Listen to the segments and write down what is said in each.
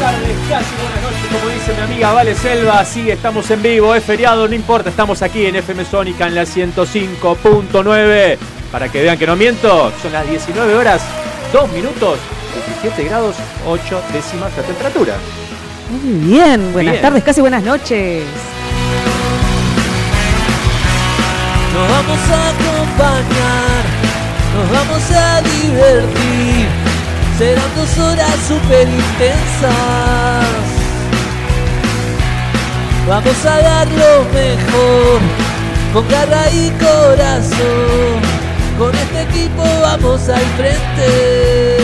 Buenas tardes, casi buenas noches, como dice mi amiga Vale Selva. Sí, estamos en vivo, es feriado, no importa, estamos aquí en FM Sónica en la 105.9. Para que vean que no miento, son las 19 horas, 2 minutos, 17 grados, 8 décimas la temperatura. Muy bien, buenas Bien. tardes, casi buenas noches. Nos vamos a acompañar, nos vamos a divertir. Serán dos horas super intensas. Vamos a dar lo mejor, con garra y corazón. Con este equipo vamos al frente.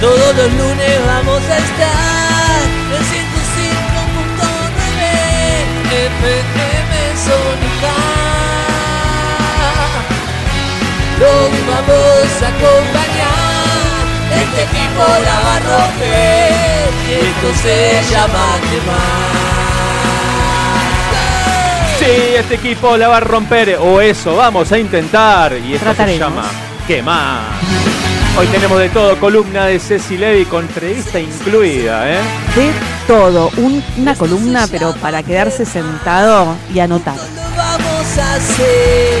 Todos los lunes vamos a estar Los vamos a acompañar, este equipo la va a romper y esto se llama quemar. Sí, este equipo la va a romper, o eso, vamos a intentar. Y esto se llama ¿Qué más? Hoy tenemos de todo, columna de Ceci Levy con entrevista incluida, ¿eh? De todo, un- una columna, pero para quedarse sentado y anotar. Lo vamos a hacer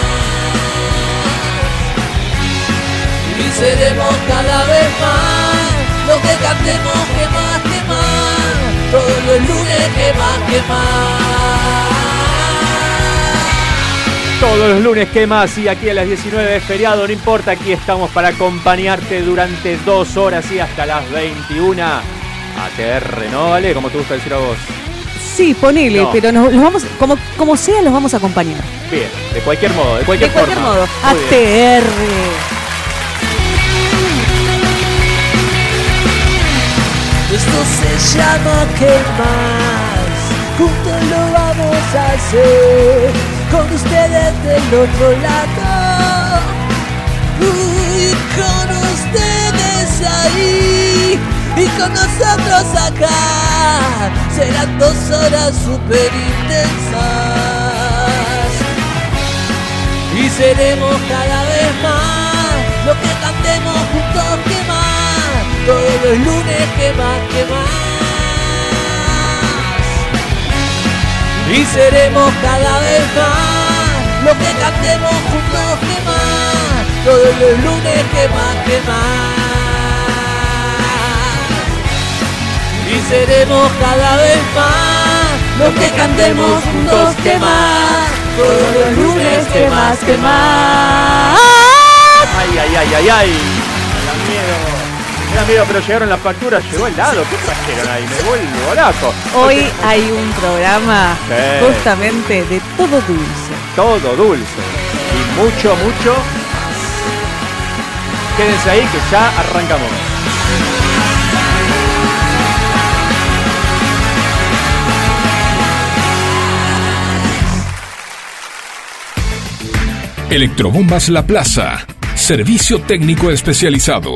Y seremos cada vez más lo que cantemos que más, que más. Todos los lunes que más, que más. Todos los lunes, ¿qué más? Y aquí a las 19 es feriado, no importa, aquí estamos para acompañarte durante dos horas y hasta las 21. ATR, ¿no? ¿Vale? Como te gusta decir a vos. Sí, ponele, No. pero nos, los vamos, como, como sea, los vamos a acompañar. Bien, de cualquier modo, de cualquier De cualquier forma. modo. ATR. Esto se llama que más, juntos lo vamos a hacer, con ustedes del otro lado, y con ustedes ahí, y con nosotros acá, serán dos horas super intensas, y seremos cada vez más, lo que cantemos juntos todos los lunes que más, que más. Y seremos cada vez más, lo que cantemos juntos que más, todos los lunes que más, que más. Y seremos cada vez más, lo que cantemos juntos que más, todos los lunes que más, que más. Ay, ay, ay, ay, ay. Da miedo, pero llegaron las facturas, llegó el lado. ¿Qué trajeron ahí? Me vuelvo loco. Hoy hay un programa Sí. justamente de todo dulce. Todo dulce. Y mucho, mucho. Quédense ahí que ya arrancamos. Electrobombas La Plaza. Servicio técnico especializado.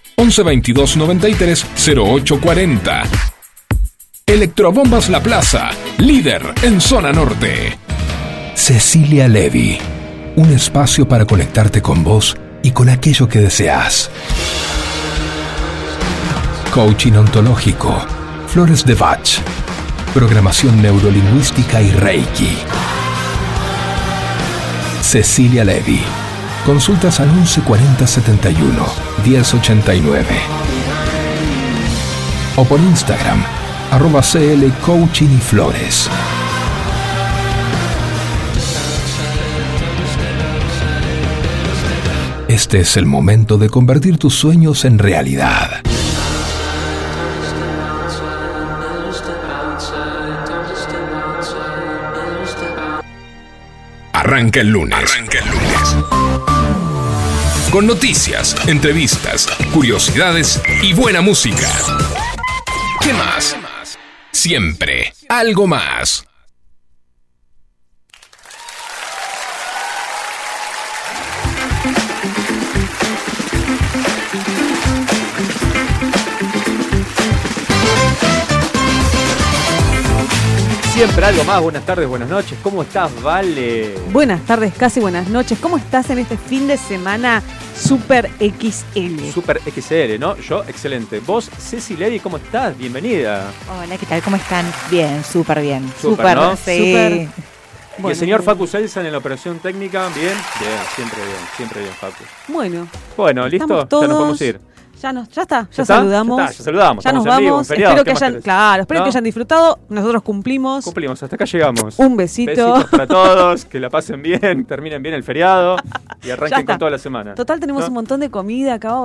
1122 93 0840. Electrobombas La Plaza, líder en zona norte. Cecilia Levy, un espacio para conectarte con vos y con aquello que deseas. Coaching ontológico, flores de Bach, programación neurolingüística y Reiki. Cecilia Levy. Consultas al 114071 1089. O por Instagram, arroba CL Coaching y Flores. Este es el momento de convertir tus sueños en realidad. Arranca el lunes. Arranca el lunes. Con noticias, entrevistas, curiosidades y buena música. ¿Qué más? Siempre algo más. Siempre algo más. Buenas tardes, buenas noches. ¿Cómo estás, Vale? Buenas tardes, casi buenas noches. ¿Cómo estás en este fin de semana Super XL? Super XL, ¿no? Yo, excelente. Vos, Ceci Lady, ¿cómo estás? Bienvenida. Hola, ¿qué tal? ¿Cómo están? Bien, súper bien. Súper, ¿no? sí. Súper. y Bueno, el señor Facu Selsan en la operación técnica, ¿bien? Bien, siempre bien, siempre bien, Facu. Bueno, Bueno, ¿listo? Ya nos podemos ir. Ya, nos, ya está, ya, está? saludamos. Ya está, ya saludamos, Ya nos vivo, vamos. feriado, espero ¿qué que hayan, claro, espero ¿No? que hayan disfrutado. Nosotros cumplimos. Cumplimos, hasta acá llegamos. Un besito. Besitos para todos, que la pasen bien, terminen bien el feriado y arranquen con toda la semana. Total, tenemos ¿No? un montón de comida acá,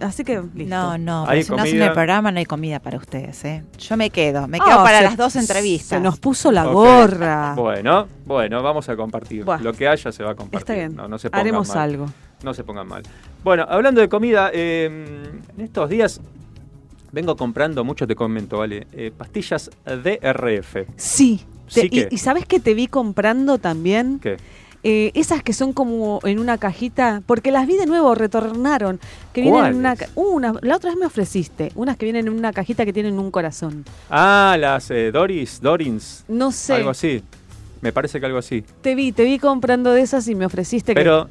así que listo. No, no, Hay si no hacen comida. el programa no hay comida para ustedes, ¿eh? Yo me quedo, me quedo Ah, para se- las dos entrevistas. Se nos puso la gorra. Bueno, bueno, vamos a compartir. Buah. Lo que haya se va a compartir. Está bien. No, no se Haremos mal. algo. No se pongan mal. Bueno, hablando de comida, eh, en estos días vengo comprando, mucho te comento, ¿vale? Eh, pastillas DRF. Sí. Sí Te- que- y, y sabes que te vi comprando también ¿Qué? Eh, esas que son como en una cajita, porque las vi de nuevo, retornaron, que vienen en una, ca- una, la otra vez me ofreciste, unas que vienen en una cajita que tienen un corazón. Ah, las eh, Doris, Dorins, No sé, algo así. Me parece que algo así. te vi, te vi comprando de esas y me ofreciste Pero...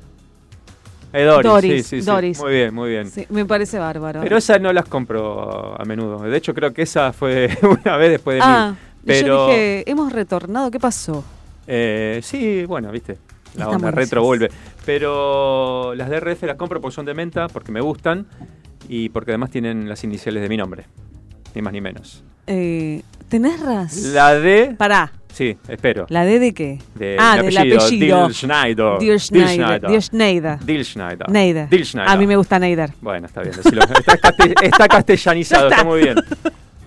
Eh, Doris, Doris, sí, sí, sí. Doris. Muy bien, muy bien. Me parece bárbaro. Pero esas no las compro a menudo. De hecho, creo que esa fue una vez después de ah, mí. Pero yo dije, hemos retornado, ¿qué pasó? eh, sí, bueno, viste. La onda retro vuelve. Pero las DRF las compro porque son de menta, porque me gustan y porque además tienen las iniciales de mi nombre. Ni más ni menos. Eh, ¿Tenés razón? La D, Pará, sí, espero. ¿la D de qué? De ah, del apellido, apellido. Dil Schneider. Dir Schneider. Dir Schneider. Dil Schneider. Neider. Dil Schneider. A mí me gusta Neider. Bueno, está bien. Está, caste- está castellanizado, está. muy bien.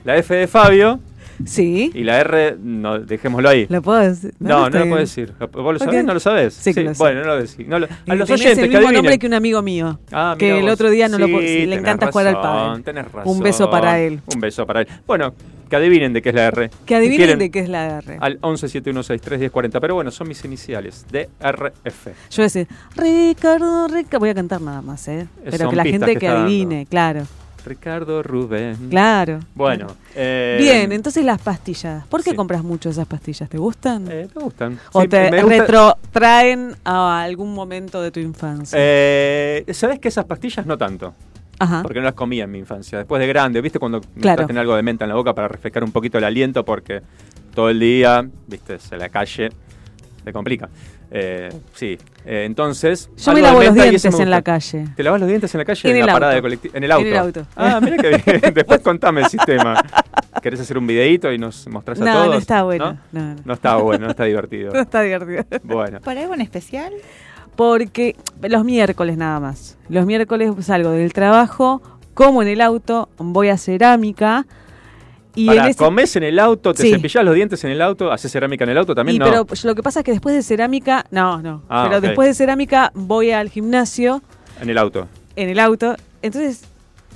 La F de Fabio Sí, y la R, no, dejémoslo ahí. lo puedo decir. No, no, lo puedes decir. ¿Vos lo sabés? ¿No lo sabés? Sí lo sé. Bueno, no lo decís. No lo- a los oyentes el mismo nombre que un amigo mío. Ah, que el otro día no lo Sí, puedo- sí, le encanta jugar al razón, pádel. Tenés razón. Un beso para él. Un beso para él. Bueno, que adivinen de qué es la R. Que adivinen de qué es la R. Al 1171631040. Pero bueno, son mis iniciales. DRF. Yo voy a decir, Ricardo, Ricardo. Voy a cantar nada más, ¿eh? Pero Son que la gente que que, está dando. adivine, claro, Ricardo Rubén. claro. Bueno. eh, Bien, entonces las pastillas. ¿Por qué sí. compras mucho esas pastillas? ¿Te gustan? eh, me gustan. ¿O Sí, te gusta- retrotraen a algún momento de tu infancia? Eh, ¿Sabés que esas pastillas no tanto? Ajá. Porque no las comía en mi infancia. Después de grande, ¿viste? Cuando Claro. tener algo de menta en la boca para refrescar un poquito el aliento, porque todo el día, ¿viste? En la calle te complica. Eh, sí. Eh, entonces. Yo me lavo los dientes me en la calle. ¿Te lavas los dientes en la calle? En la parada auto. de colectivo. En el auto. En el auto. Ah, mira qué bien. Después contame el sistema. ¿Querés hacer un videíto y nos mostrás a No, todos? no está bueno. ¿No? No, no. No está bueno, no está divertido. No está divertido. Bueno. ¿Por algo en especial? Porque los miércoles nada más. Los miércoles salgo del trabajo, como en el auto, voy a cerámica. Y en ese- comés en el auto, te Sí. cepillás los dientes en el auto, haces cerámica en el auto también, y, no. Pero lo que pasa es que después de cerámica, no, no. Ah, pero después de cerámica voy al gimnasio En el auto. en el auto. Entonces,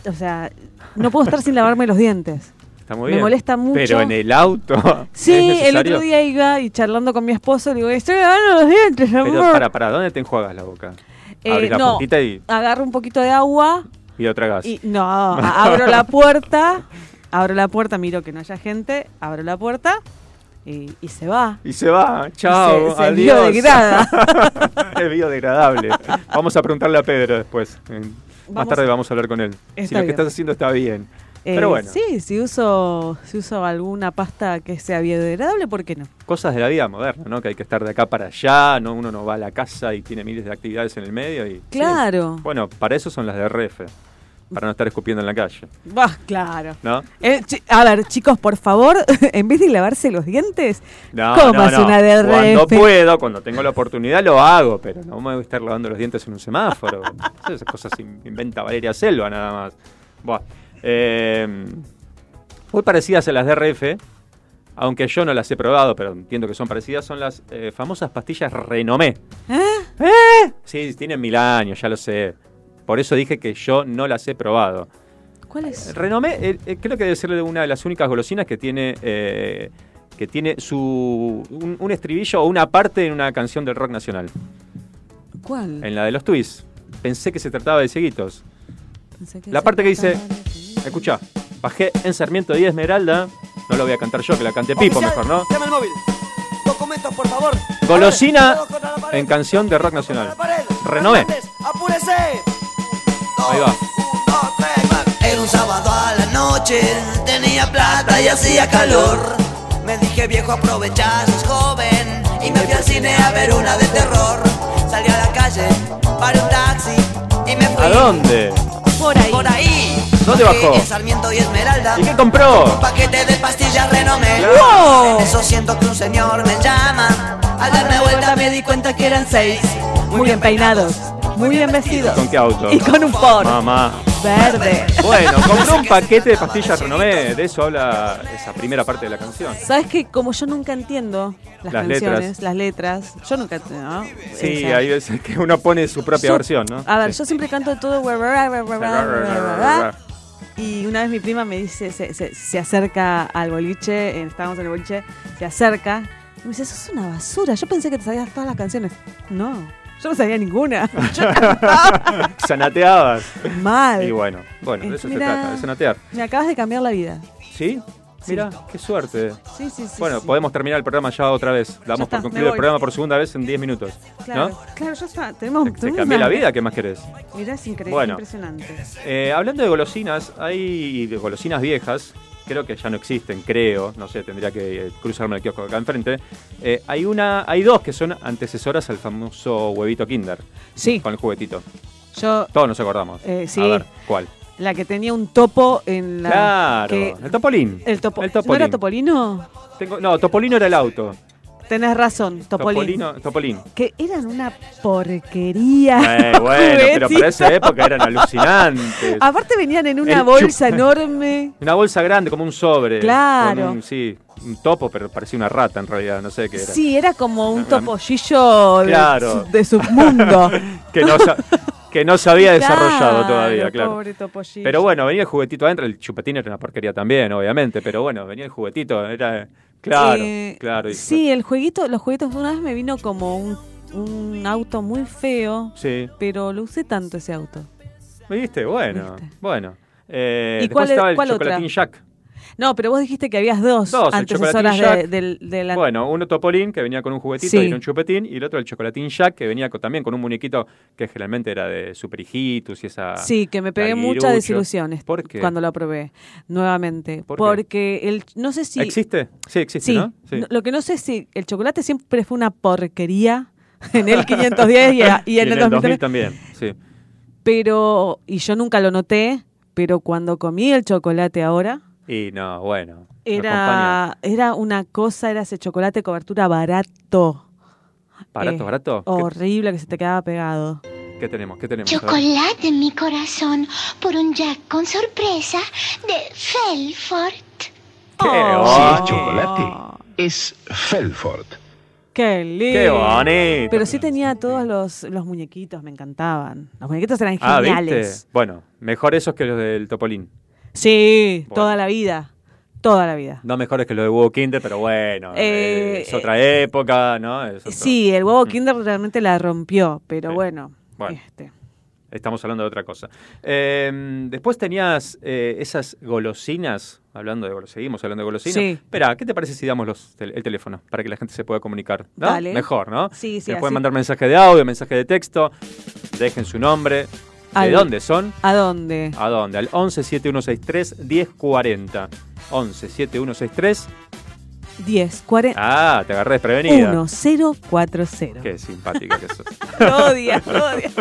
o sea, no puedo estar sin lavarme los dientes. Está muy Me bien. molesta mucho. Pero en el auto. Sí, ¿es el otro día iba y charlando con mi esposo, le digo, estoy lavando los dientes, amor. Pero para, para, ¿dónde te enjuagas la boca? Eh, Abrís la no. puntita y, Agarro un poquito de agua y otra gas. y no, abro la puerta, abro la puerta, miro que no haya gente, abro la puerta y, y se va. Y se va, chao, se, se adiós. biodegrada. es biodegradable. Vamos a preguntarle a Pedro después. En- Más tarde vamos a hablar con él. Si lo que estás haciendo está bien. Eh, Pero bueno, Sí, si uso, si uso alguna pasta que sea biodegradable, ¿por qué no? cosas de la vida moderna, ¿no? Que hay que estar de acá para allá, no uno no va a la casa y tiene miles de actividades en el medio y Claro. sí. Bueno, para eso son las de RF, para no estar escupiendo en la calle, Bah, claro. ¿no? Eh, a ver, chicos, por favor, en vez de lavarse los dientes, No, comas no, no. una de Cuando puedo, cuando tengo la oportunidad lo hago, pero no me voy a estar lavando los dientes en un semáforo. Esas cosas in- inventa Valeria Selva nada más. Buah. Eh, muy parecidas a las de RF, aunque yo no las he probado, pero entiendo que son parecidas, son las eh, famosas pastillas Renomé. ¿Eh? Sí, tienen mil años, ya lo sé. Por eso dije que yo no las he probado. ¿Cuál es? Renomé, eh, eh, creo que debe ser una de las únicas golosinas que tiene eh, que tiene su un, un estribillo o una parte en una canción del rock nacional, ¿Cuál? en la de los Twists. Pensé que se trataba de cieguitos. Pensé La parte que dice, escucha, bajé en Sarmiento y Esmeralda, no lo voy a cantar yo, que la cante Pipo Oficial, mejor, ¿no? Llama el móvil. Documentos, por favor. Golosina la en canción de rock nacional. la. Renové. Fernández, ¡Apúrese! Ahí va. Era un sábado a la noche, tenía plata y hacía calor. Me dije viejo aprovecha, sos joven Y me fui al cine a ver una de terror Salí a la calle, paré un taxi y me fui ¿A dónde? Por ahí. Por ahí ¿Dónde bajó? En Sarmiento y Esmeralda ¿Y qué compró? Un paquete de pastillas renomé ¡Wow! En eso siento que un señor me llama Al darme vuelta me di cuenta que eran seis Muy bien peinados, muy bien vestidos. ¿Con qué auto? Y con un Ford Mamá. verde. Bueno, compró un paquete de pastillas Renomé. De eso habla esa primera parte de la canción. ¿Sabes que Como yo nunca entiendo las, Las canciones, letras. las letras, yo nunca ¿no? Sí, hay veces que uno pone su propia versión, ¿no? A ver, Sí. yo siempre canto todo. Y una vez mi prima me dice, se, se- se acerca al boliche, eh, estábamos en el boliche, se acerca y me dice, sos una basura. Yo pensé que te sabías todas las canciones. No, yo no sabía ninguna. Yo cantaba Sanateabas. mal. Y bueno, bueno, de eso se Mira. trata, de sanatear. Me acabas de cambiar la vida. ¿Sí? Mira, qué suerte. Sí, sí, sí. Bueno, sí. podemos terminar el programa ya otra vez. Damos por concluido el programa por segunda vez en 10 minutos. Claro, ¿No? claro, ya está. Tenemos, Te, te cambié la vida, ¿qué más querés? Mirá, es increíble, Bueno. impresionante. Eh, hablando de golosinas, hay de golosinas viejas, creo que ya no existen, creo, no sé, tendría que eh, cruzarme el kiosco acá enfrente. Eh, hay una, hay dos que son antecesoras al famoso huevito Kinder, Sí, con el juguetito. yo, Todos nos acordamos. Eh, sí. A ver, ¿cuál? la que tenía un topo en la... claro, que- el Topolín. el topo. El ¿No Topolin. era Topolino? Tengo- no, Topolino era el auto. Tenés razón, Topolin. Topolino, Topolín. Que eran una porquería. Eh, bueno, pero para esa época eran alucinantes. Aparte venían en una El bolsa chup- enorme. Una bolsa grande, como un sobre. Claro. con un- sí, un topo, pero parecía una rata en realidad, no sé qué era. Sí, era como un topollillo de, Claro. su- de submundo. que no, que no se había desarrollado Claro, todavía, claro. Pobre topollillo. Pero bueno, venía el juguetito adentro, el chupetín era una porquería también, obviamente, pero bueno, venía el juguetito, era claro, Eh, claro. y- Sí, el jueguito, los juguetos una vez me vino como un, un auto muy feo, Sí. pero lo usé tanto ese auto. ¿Me viste? Bueno, Viste. bueno. Eh, ¿Y cuál- estaba el cuál otra? chocolatín Jack. No, pero vos dijiste que habías dos, Dos, el antecesoras de, la... Bueno, uno Topolín que venía con un juguetito Sí. y un chupetín, y el otro el chocolatín Jack que venía con- también con un muñequito que generalmente era de Super Hijitus y esa. Sí, que me pegué muchas desilusiones ¿Por qué? cuando lo probé nuevamente. ¿Por qué? porque el no sé si ¿Existe? Sí, existe, sí, ¿no? lo que no sé si el chocolate siempre fue una porquería en el 510 y, a- y en, Y el 2003, también, sí. pero y yo nunca lo noté, pero cuando comí el chocolate ahora Y no, bueno. era era una cosa, era ese chocolate cobertura barato. ¿Barato, eh, barato? ¿Qué- Horrible que se te quedaba pegado. ¿Qué, tenemos? ¿Qué tenemos? Chocolate en mi corazón por un Jack con sorpresa de Felfort. ¡Qué Oh. Es chocolate, es Felford. Qué lindo. ¡Qué bonito! Pero sí tenía todos los, los muñequitos, me encantaban. Los muñequitos eran Ah, geniales. ¿viste? Bueno, mejor esos que los del Topolín. Sí, Bueno. toda la vida. Toda la vida. No mejores que los de Hugo Kinder, pero bueno, Eh, es otra época, ¿no? Es otro- Sí, el huevo Mm. Kinder realmente la rompió, pero Sí. bueno. Bueno. Este. Estamos hablando de otra cosa. Eh, después tenías eh, esas golosinas, hablando de golosinas, seguimos hablando de golosinas. Sí. Espera, ¿qué te parece si damos los, tel- el teléfono para que la gente se pueda comunicar? ¿no? Dale. Mejor, ¿no? Sí, sí, Se pueden mandar mensaje de audio, mensaje de texto, dejen su nombre. ¿De dónde son? ¿A dónde? ¿A dónde? Al 11 7163 1040. 11 7163. 10, 40, Ah, te agarré desprevenida. 1040. Qué simpática que sos. Lo odia, lo odia.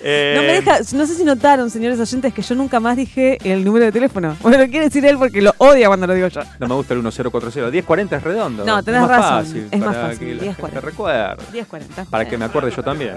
Eh, No me deja, no sé si notaron, señores oyentes, que yo nunca más dije el número de teléfono. Bueno, lo quiere decir él porque lo odia cuando lo digo yo. No me gusta el 1040. 1040 es redondo. No, tenés es más razón, Fácil es más fácil, que la 1040. gente recuerde. 1040. Para que me acuerde yo también.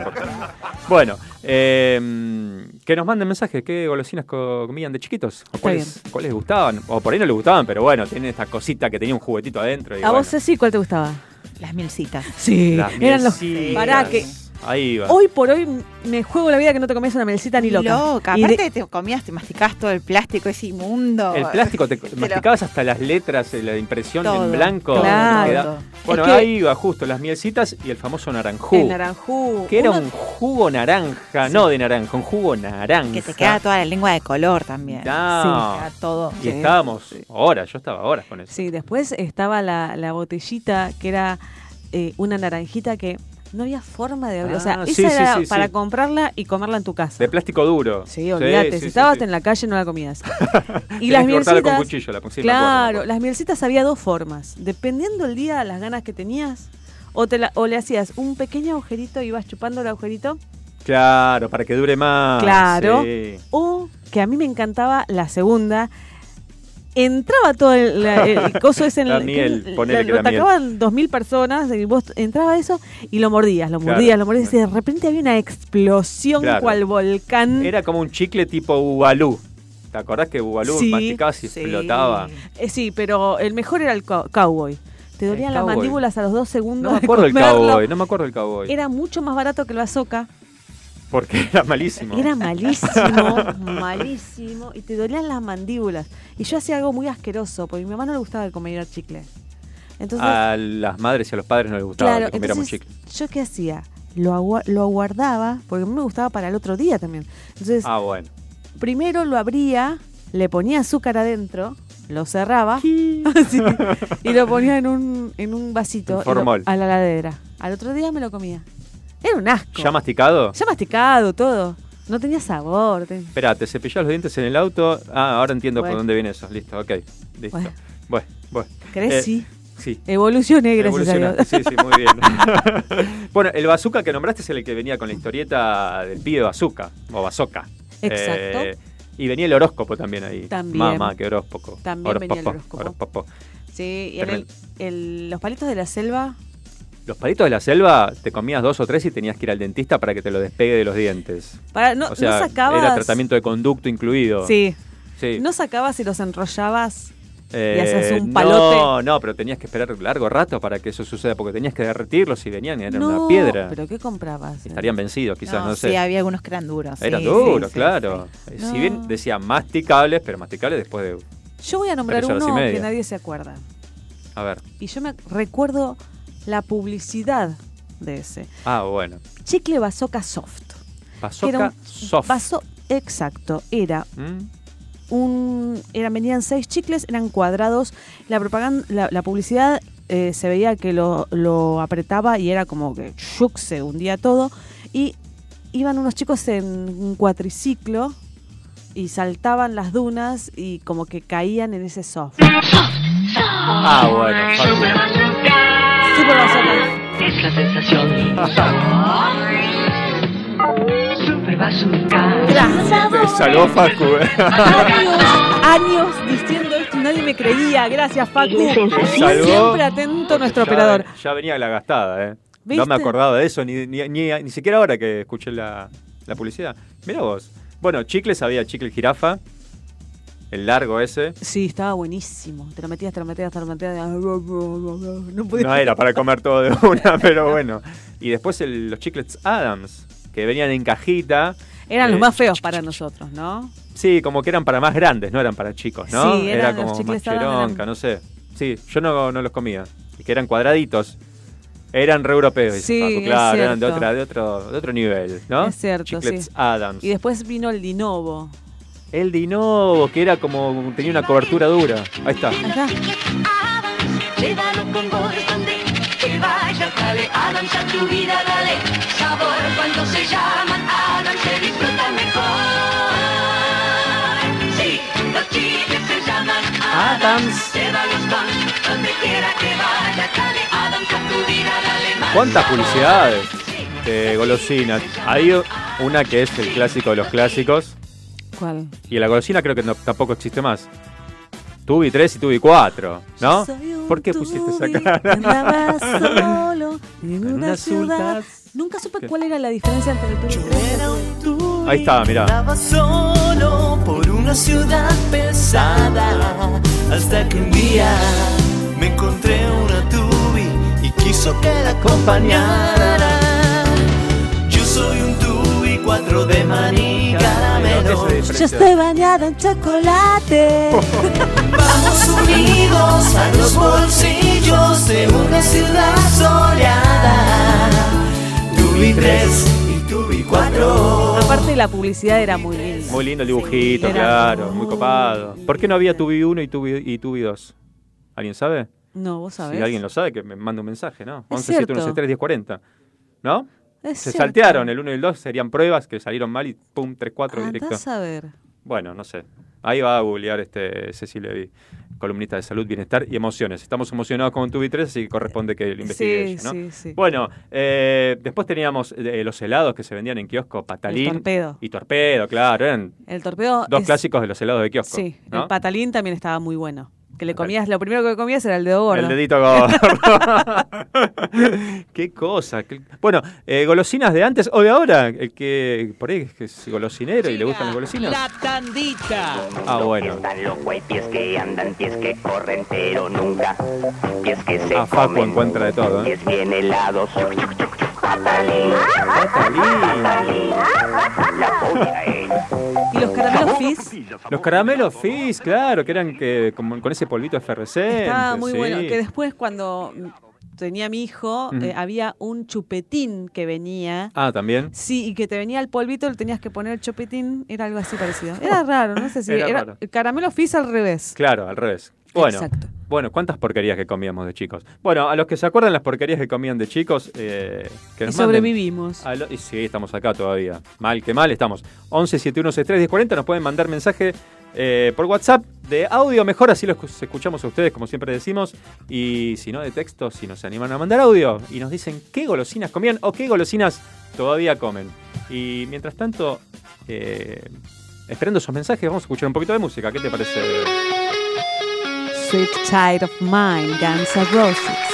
Bueno, eh, que nos manden mensajes. ¿Qué golosinas co- comían de chiquitos? ¿O cuáles, cuáles les gustaban? O por ahí no les gustaban, pero bueno, tienen esta cosita que tenía un juguetito adentro. ¿A bueno, vos, Ceci, cuál te gustaba? Las milcitas. Sí, las eran los... mielcitas. Pará, que Ahí va. hoy por hoy me juego la vida que no te comes una melcita ni loca. Loca. Y de- Aparte te comías, te masticabas todo el plástico, es inmundo. El plástico, te masticabas hasta las letras, eh, la impresión en blanco. claro. Bueno, Es que- ahí iba justo las mielcitas y el famoso naranjú. El naranjú. Que era Uno- un jugo naranja, no de naranja, un jugo naranja. Que te queda toda la lengua de color también. No. Sí, todo. Y estábamos horas, yo estaba horas con eso. Sí, después estaba la, la botellita que era eh, una naranjita que no había forma de abrir. o sea, Ah, esa sí, sí, era sí, para comprarla y comerla en tu casa. De plástico duro. Sí, olvídate. si estabas en la calle no la comías. y las cortarla con mielcitas. cuchillo, la- claro, las mielcitas había dos formas. Dependiendo el día, las ganas que tenías, o, te la- o le hacías un pequeño agujerito y ibas chupando el agujerito, Claro, para que dure más. Claro. o que a mí me encantaba la segunda. Entraba todo el, la- el coso ese en La el- miel, que- ponele la- que lo atacaban dos mil personas y vos entraba eso y lo mordías, lo Claro. mordías, lo mordías y de repente había una explosión Claro. cual volcán. Era como un chicle tipo Bubalú. ¿Te acordás que Bubalú Sí, masticabas y sí. explotaba? Eh, sí, pero el mejor era el cow- cowboy. Te dolían El las mandíbulas a los dos segundos. No me acuerdo comerlo. cowboy, no me acuerdo del cowboy. Era mucho más barato que el bazooka. Porque era malísimo. Era malísimo, malísimo. Y te dolían las mandíbulas. Y yo hacía algo muy asqueroso, porque a mi mamá no le gustaba el comer chicle. Entonces, a las madres y a los padres no les gustaba claro, que comiéramos chicle. ¿yo qué hacía? Lo, lo guardaba, porque a mí me gustaba para el otro día también. Entonces, Ah, bueno. primero lo abría, le ponía azúcar adentro, lo cerraba Sí, y lo ponía en un, en un vasito En lo- a la ladera. Al otro día me lo comía. Era un asco. ¿Ya masticado? Ya masticado todo. No tenía sabor. te- Espera, te cepillás los dientes en el auto. Ah, ahora entiendo Bueno. por dónde viene eso. Listo, ok. Listo. Bueno. Bueno, bueno. ¿Crees? Eh, sí. Sí. Evolucioné, gracias a Dios. Sí, sí, muy bien. bueno, el bazooka que nombraste es el que venía con la historieta del pibe bazooka, o bazooka. Exacto. Eh, y venía el horóscopo también ahí. También. Mamá, qué horóscopo. También venía el Horóscopo. Sí, y en el- los palitos de la selva, Los palitos de la selva, te comías dos o tres y tenías que ir al dentista para que te lo despegue de los dientes. para, no, o sea, no sacabas. era tratamiento de conducto incluido. Sí. Sí. No sacabas y los enrollabas. Eh, hacías un No, palote. no, pero tenías que esperar largo rato para que eso suceda, porque tenías que derretirlos y venían y eran no, una piedra. ¿Pero qué comprabas? Estarían vencidos, quizás, no, sé. Sí, había algunos que eran duros. Eran sí, duros, sí, claro. sí. No. Si bien decía masticables, pero masticables después de. Yo voy a nombrar y uno que nadie se acuerda. A ver. Y yo me recuerdo la publicidad de ese. Ah, bueno. Chicle Bazooka Soft. Bazooka Era un soft. vaso exacto. Era ¿Mm? un. Eran, venían seis chicles, eran cuadrados. La propaganda, la, la publicidad eh, se veía que lo, lo apretaba y era como que shuk, se hundía todo. Y iban unos chicos en un cuatriciclo y saltaban las dunas y como que caían en ese soft. Ah, bueno. Super bazooka. Es la sensación. Super bazooka. Te salvó Facu. eh. años, años diciendo esto y nadie me creía. Gracias, Facu. Salvó. Siempre atento nuestro Ya- operador. Ya, venía la gastada, ¿eh? No ¿Viste? me acordaba de eso, ni, ni, ni, ni siquiera ahora que escuché la, la publicidad. Mira vos. Bueno, chicles había chicle jirafa, el largo ese. Sí, estaba buenísimo. Te lo metías, te lo metías, te lo metías. No podía. No era para comer todo de una, pero bueno. Y después el- los chiclets Adams, que venían en cajita. Eran Eh, los más feos para nosotros, ¿no? Sí, como que eran para más grandes, no eran para chicos, ¿no? Sí, Era eran los como más cheronca, eran- no sé. Sí, yo no, no los comía. Y que eran cuadraditos. Eran re europeos, Sí, claro, eran de, otra, de, otro, de otro nivel, ¿no? Es cierto, Chiclets sí. Adams. Y después vino el Dinovo. El Dinovo, que era como, tenía una cobertura dura. Ahí está. Acá. Adams ¿Cuántas publicidades de golosinas? Hay una que es el clásico de los clásicos. ¿Cuál? Y la golosina creo que no- tampoco existe más. Tubi 3 y Tubi 4, ¿no? Soy un ¿Por qué pusiste esa cara? solo en una una ciudad. Nunca supe cuál era la diferencia entre el tubi y el tubi. Ahí está, mirá. Andaba solo por una ciudad pesada hasta que un día me encontré una tubi y quiso que la acompañara. Cuatro de maní caramelo. Yo estoy bañada en chocolate. Vamos unidos a los bolsillos de una ciudad soleada. Tubi 3 y Tubi 4. Aparte la publicidad era muy linda. Muy lindo el dibujito, Era claro, muy- muy copado. ¿Por qué no había Tubi 1 y Tubi, y Tubi 2? ¿Alguien sabe? No, vos sabés. Si alguien lo sabe, que me mande un mensaje, ¿no? Es 11 7 1 cierto. 3 10 40. ¿No? Es Se cierto. saltearon, el 1 y el 2 serían pruebas que salieron mal y pum, 3 4 directo. A ver. Bueno, no sé. Ahí va a googlear este Cecil Levy, columnista de salud, bienestar y emociones. Estamos emocionados con Tubi 3, así que corresponde que lo investigue Sí, ella, ¿no? sí, sí. Bueno, eh, después teníamos eh, los helados que se vendían en kiosco, Patalín El torpedo. y Torpedo, claro, eran El torpedo. dos es- clásicos de los helados de kiosco. Sí, ¿no? el patalín también estaba muy bueno. Que le comías, lo primero que comías era el dedo gordo. El dedito gordo. Qué cosa. qué- Bueno, eh, golosinas de antes o de ahora. El que por ahí es que es golosinero y le gustan las golosinas. La tandita. Ah, bueno. Están locos, hay pies que andan, pies que corren, pero nunca pies que se Ah, Facu encuentra de todo, ¿eh? pies bien helados. Y los caramelos fizz. Los caramelos Fizz, claro, que eran que como con ese polvito efervescente. Estaba muy sí. bueno. Que después cuando tenía mi hijo, Ujú. eh, había un chupetín que venía. Ah, también. Sí, y que te venía el polvito, le tenías que poner el chupetín, era algo así parecido. Era raro, no sé si Era era, caramelo fizz al revés. Claro, al revés. Bueno, Exacto. bueno, ¿cuántas porquerías que comíamos de chicos? Bueno, a los que se acuerdan las porquerías que comían de chicos, eh, que Y nos manden sobrevivimos. lo- y sí, estamos acá todavía. Mal que mal, estamos. 11 7163 1040 nos pueden mandar mensaje eh, por WhatsApp de audio, mejor así los escu- escuchamos a ustedes, como siempre decimos. Y si no de texto, si nos animan a mandar audio y nos dicen qué golosinas comían o qué golosinas todavía comen. Y mientras tanto, eh, esperando esos mensajes, vamos a escuchar un poquito de música. ¿Qué te parece? Sweet Child of Mine, Guns N' Roses.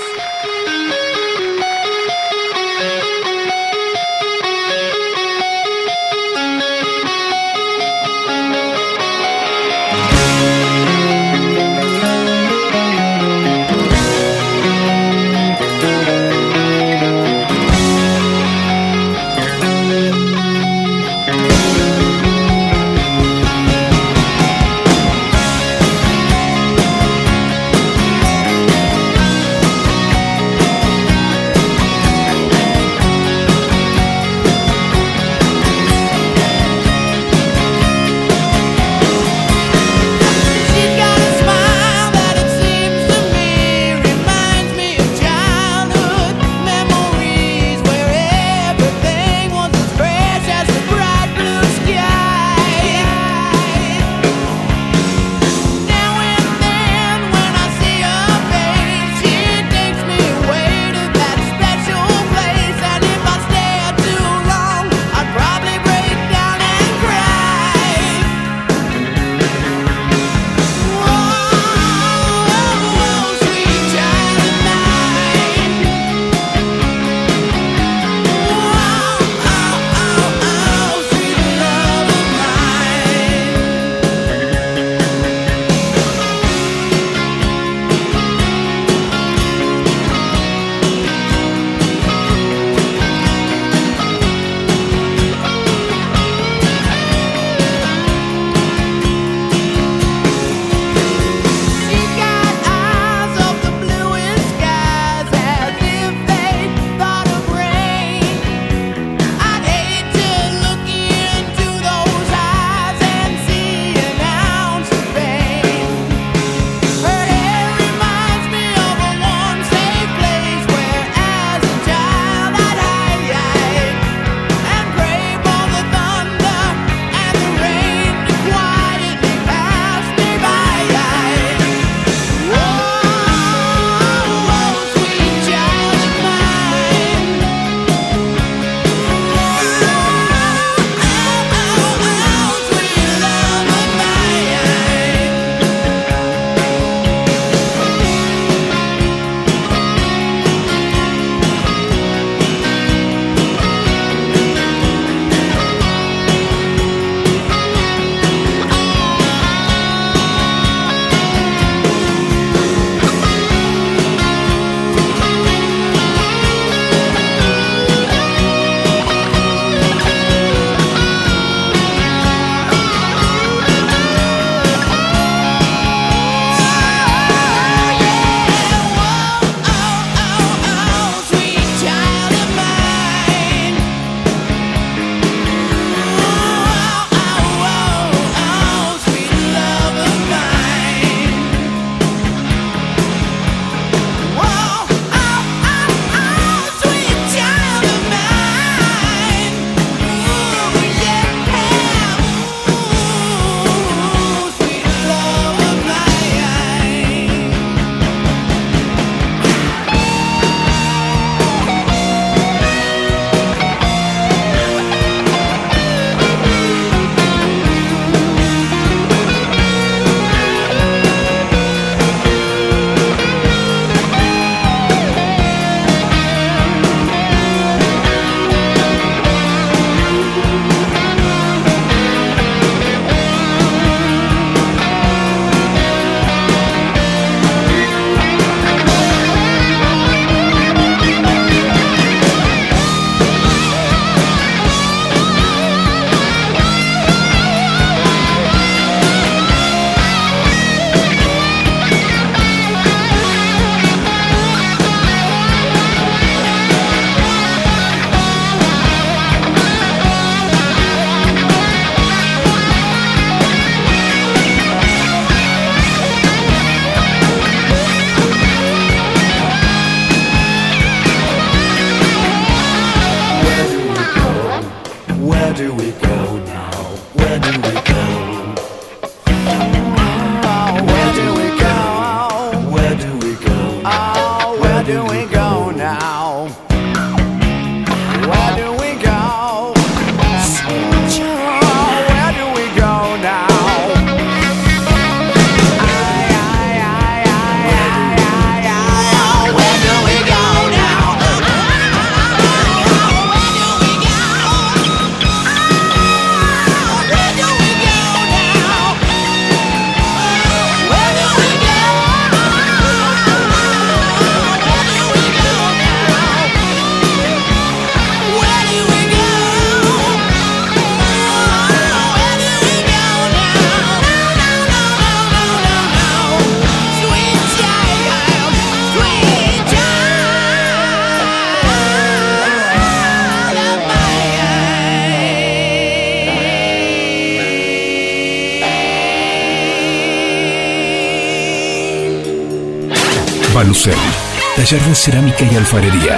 De cerámica y alfarería.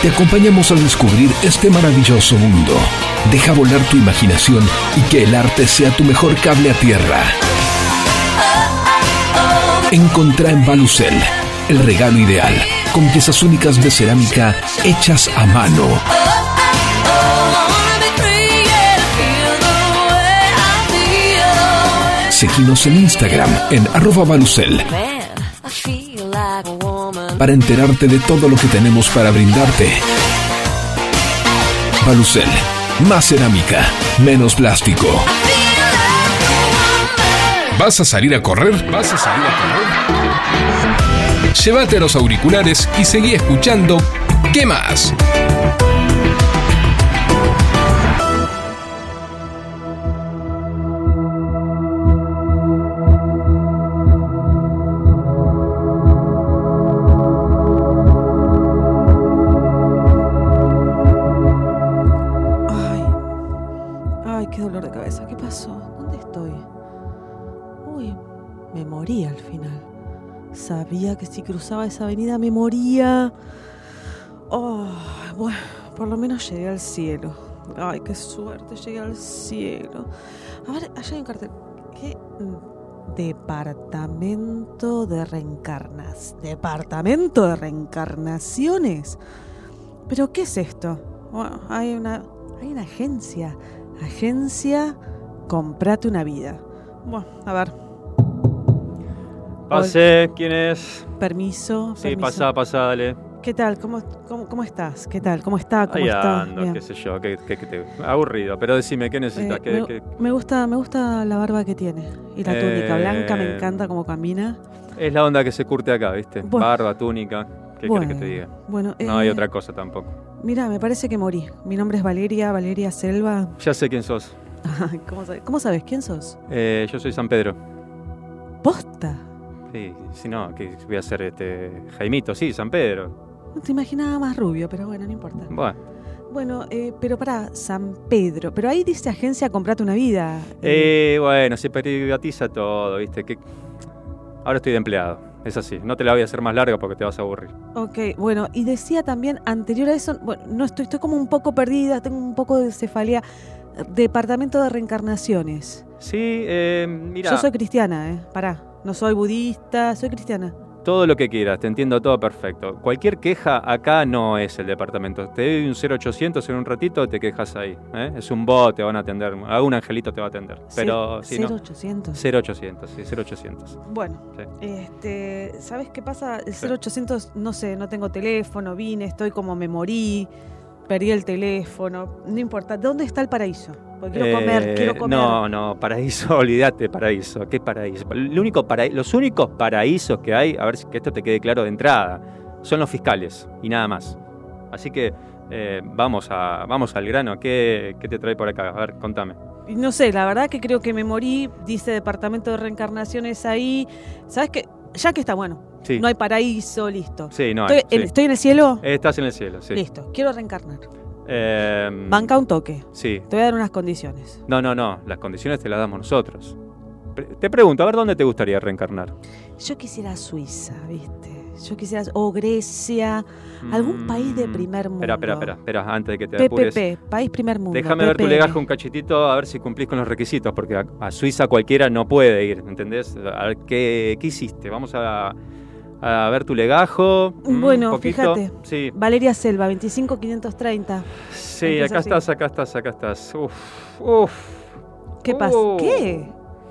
Te acompañamos a descubrir este maravilloso mundo. Deja volar tu imaginación y que el arte sea tu mejor cable a tierra. Encontrá en Balucel el regalo ideal, con piezas únicas de cerámica hechas a mano. Seguinos en Instagram en arroba Balucel para enterarte de todo lo que tenemos para brindarte. Balucel, más cerámica, menos plástico. ¿Vas a salir a correr? ¿Vas a salir a correr? Llévate los auriculares y seguí escuchando ¿Qué más? Cruzaba esa avenida me moría. Oh, bueno, por lo menos llegué al cielo. Ay, qué suerte, llegué al cielo. A ver, allá hay un cartel. ¿Qué? Departamento de reencarnas. Departamento de reencarnaciones. ¿Pero qué es esto? Bueno, hay una, hay una agencia. Agencia Comprate una vida. Bueno, a ver. Pase, ¿quién es? Permiso. Sí, permiso. pasa, pasa, dale. ¿Qué tal? ¿Cómo, cómo, cómo estás? ¿Qué tal? ¿Cómo está? ¿Cómo Ahí está? ando, Bien. qué sé yo, qué, qué- qué te- aburrido. Pero decime, ¿qué necesitas? Eh, ¿Qué- me, qué- me gusta, me gusta la barba que tiene. Y la túnica blanca, me Eh, encanta cómo camina. Es la onda que se curte acá, ¿viste? Bueno. Barba, túnica. ¿Qué Bueno, querés que te diga? Bueno, No hay eh, otra cosa tampoco. Mira, me parece que morí. Mi nombre es Valeria, Valeria Selva. Ya sé quién sos. ¿Cómo sabes? ¿Cómo sabes? ¿Quién sos? Eh, yo soy San Pedro. ¿Posta? Sí, si no, que voy a ser este Jaimito, sí, San Pedro. No te imaginaba más rubio, pero bueno, no importa. Bueno. Bueno, eh, pero para San Pedro. Pero ahí dice agencia Comprate una vida. Eh, bueno, se privatiza todo, ¿viste? Que... Ahora estoy de empleado. Es así. No te la voy a hacer más larga porque te vas a aburrir. Ok, bueno, y decía también anterior a eso, bueno, no estoy, estoy como un poco perdida, tengo un poco de cefalea. Departamento de reencarnaciones. Sí, eh, mira. Yo soy cristiana, ¿eh? Pará, no soy budista, soy cristiana. Todo lo que quieras, te entiendo todo perfecto. Cualquier queja acá no es el departamento. Te doy un 0800 en un ratito, te quejas ahí. ¿eh? Es un bot, te van a atender. Algún angelito te va a atender. Pero Ce- si no. 0800. 0800, sí, 0800. Bueno, Sí. este, ¿sabes qué pasa? El 0800, no sé, no tengo teléfono, vine, estoy como me morí, perdí el teléfono, no importa. ¿Dónde está el paraíso? Porque quiero comer, Eh, quiero comer. No, no, paraíso, olvídate, paraíso. ¿Qué paraíso? Lo único para, los únicos paraísos que hay, a ver si que esto te quede claro de entrada, son los fiscales y nada más. Así que eh, vamos, a, vamos al grano. ¿Qué, ¿Qué te trae por acá? A ver, contame. No sé, la verdad que creo que me morí, dice departamento de reencarnaciones ahí. ¿Sabes qué? Ya que está bueno. Sí. No hay paraíso, listo. Sí, no hay, estoy, sí. estoy en el cielo, Estás en el cielo, sí. listo. Quiero reencarnar. Eh, Banca un toque. Sí. Te voy a dar unas condiciones. No, no, no. Las condiciones te las damos nosotros. Te pregunto, a ver, ¿dónde te gustaría reencarnar? Yo quisiera Suiza, ¿viste? Yo quisiera, o Grecia, algún país de primer mundo. Espera, espera, espera, espera, antes de que te apures. PPP, país primer mundo. Déjame ver tu legajo un cachitito a ver si cumplís con los requisitos, porque a, a Suiza cualquiera no puede ir, ¿entendés? A ver, ¿qué, qué hiciste? Vamos a, a ver tu legajo. mm, Bueno, poquito. fíjate. Sí, Valeria Selva, 25530. sí Empieza acá así. estás, acá estás, acá estás. Uf, uf. ¿Qué pasa? Uh. ¿Qué?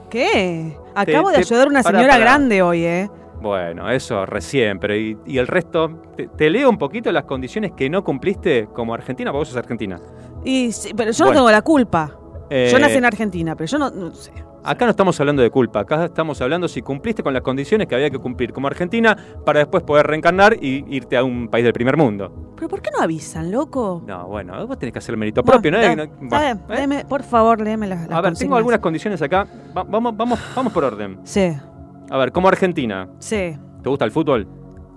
¿Qué? Acabo Te- de ayudar a una señora grande hoy, ¿eh? Bueno, eso recién, pero y, y el resto, te, te leo un poquito las condiciones que no cumpliste como Argentina, porque vos sos argentina. Y sí, pero yo no tengo la culpa. Eh, Yo nací en Argentina, pero yo no, no sé. Acá no estamos hablando de culpa, acá estamos hablando si cumpliste con las condiciones que había que cumplir como Argentina para después poder reencarnar y irte a un país del primer mundo. ¿Pero por qué no avisan, loco? No, bueno, vos tenés que hacer el mérito Bueno, propio, ¿no? da- No- bueno, léeme, por favor, léeme las, las A ver, tengo algunas condiciones acá. Va- vamos, vamos, vamos por orden. Sí, A ver, como Argentina, sí. ¿te gusta el fútbol?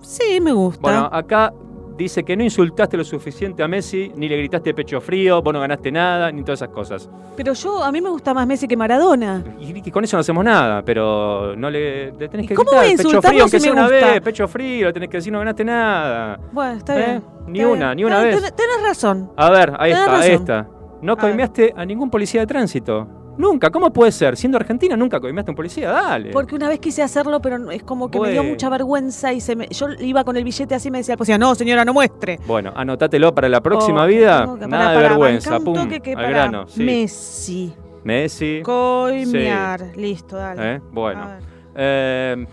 Sí, me gusta. Bueno, acá dice que no insultaste lo suficiente a Messi, ni le gritaste pecho frío, vos no ganaste nada, ni todas esas cosas. Pero yo, a mí me gusta más Messi que Maradona. Y, y con eso no hacemos nada, pero no le, le tenés que cómo gritar voy a pecho frío, aunque si sea me una gusta? vez, pecho frío, le tenés que decir no ganaste nada. Bueno, está ¿Eh? bien. Ni está una, bien. ni una vez. ten- Tenés razón. A ver, ahí Tenés está, ahí está. No A coimeaste a ningún policía de tránsito. Nunca, ¿cómo puede ser? Siendo argentina nunca coimeaste a un policía, dale. Porque una vez quise hacerlo, pero es como que me dio mucha vergüenza y se me, yo iba con el billete así y me decía policía, no señora, no muestre. Bueno, anótatelo para la próxima Oh, vida. que- Nada de vergüenza, pum, que al grano. Sí. Messi. Messi. Coimear. Listo, dale. ¿Eh? Bueno. Eh,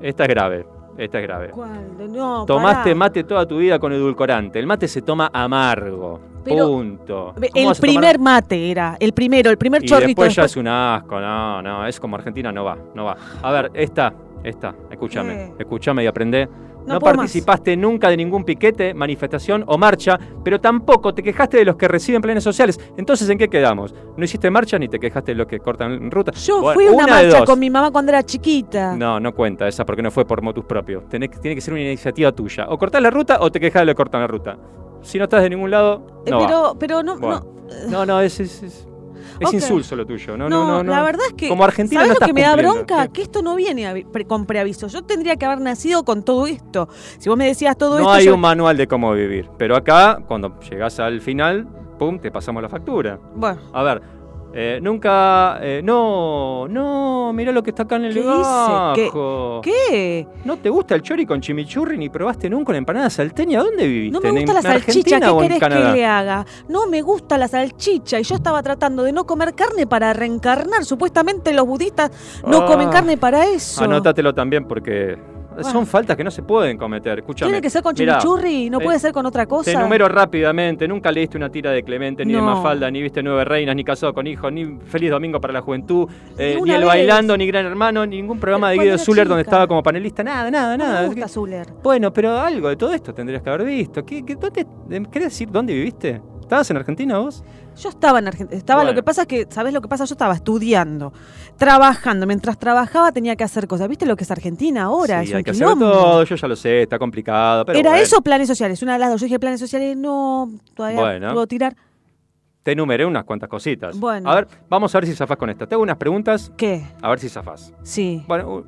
esta es grave. Esta es grave. ¿Cuál? No, Tomaste pará. mate toda tu vida con edulcorante. El mate se toma amargo. Pero- Punto. ¿Cómo El tomar- primer mate era, el primero, el primer Y chorrito. después ya después- es un asco. No, no. Es como Argentina, no va. No va. A ver, esta. Esta. Escúchame. Escúchame y aprende. No No, puedo más. participaste nunca de ningún piquete, manifestación o marcha, pero tampoco te quejaste de los que reciben planes sociales. Entonces, ¿en qué quedamos? No hiciste marcha ni te quejaste de los que cortan ruta. Yo Bueno, fui a una, marcha con mi mamá cuando era chiquita. No, no cuenta esa porque no fue por motus propio. Tiene que ser una iniciativa tuya. O cortás la ruta o te quejas de lo que cortan la ruta. Si no estás de ningún lado, Eh, no va. pero, pero no, Bueno. no. No, no, es, es, es, es Ok. insulso lo tuyo. No, No, no, no, no. la verdad es que. Como Argentina ¿Sabes no lo que me da bronca? Que esto no viene pre- con preaviso. Yo tendría que haber nacido con todo esto. Si vos me decías todo No esto. hay yo- un manual de cómo vivir. Pero acá, cuando llegás al final, pum, te pasamos la factura. Bueno, A ver, eh, nunca. eh, no, no, mirá lo que está acá en el ¿Qué legajo. ¿qué? ¿No te gusta el chori con chimichurri ni probaste nunca una empanada salteña? ¿Dónde viviste? No me ¿En- gusta la salchicha. Argentina ¿Qué querés que le haga? No me gusta la salchicha. Y yo estaba tratando de no comer carne para reencarnar. Supuestamente los budistas no Ah. comen carne para eso. Anótatelo también porque son faltas que no se pueden cometer. Escúchame. Tiene que ser con Mirá, chimichurri. No eh, puede ser con otra cosa. Te enumero rápidamente, nunca leíste una tira de Clemente, ni de. Mafalda, ni viste Nueve Reinas, ni Casado con Hijos, ni Feliz Domingo para la Juventud, eh, Ni El vez. Bailando, ni Gran Hermano, ni ningún programa de Guido Zuller donde estaba como panelista, nada, nada, No nada. me gusta Zuller. Bueno, pero algo de todo esto tendrías que haber visto. ¿Qué, qué, dónde, eh, ¿Querés decir dónde viviste? ¿Estabas en Argentina vos? Yo estaba en Argentina. Estaba, Bueno. Lo que pasa es que, ¿sabes lo que pasa? Yo estaba estudiando, trabajando. Mientras trabajaba tenía que hacer cosas. ¿Viste lo que es Argentina ahora? sí, es un hay que quilombo. todo, yo ya lo sé, está complicado. Pero ¿Era bueno. eso planes sociales? Una de las dos. Yo dije planes sociales, no, todavía Bueno. puedo tirar. Te enumeré unas cuantas cositas. Bueno. A ver, vamos a ver si zafás con esta. Te hago unas preguntas, ¿Qué? a ver si zafás. Sí. Bueno,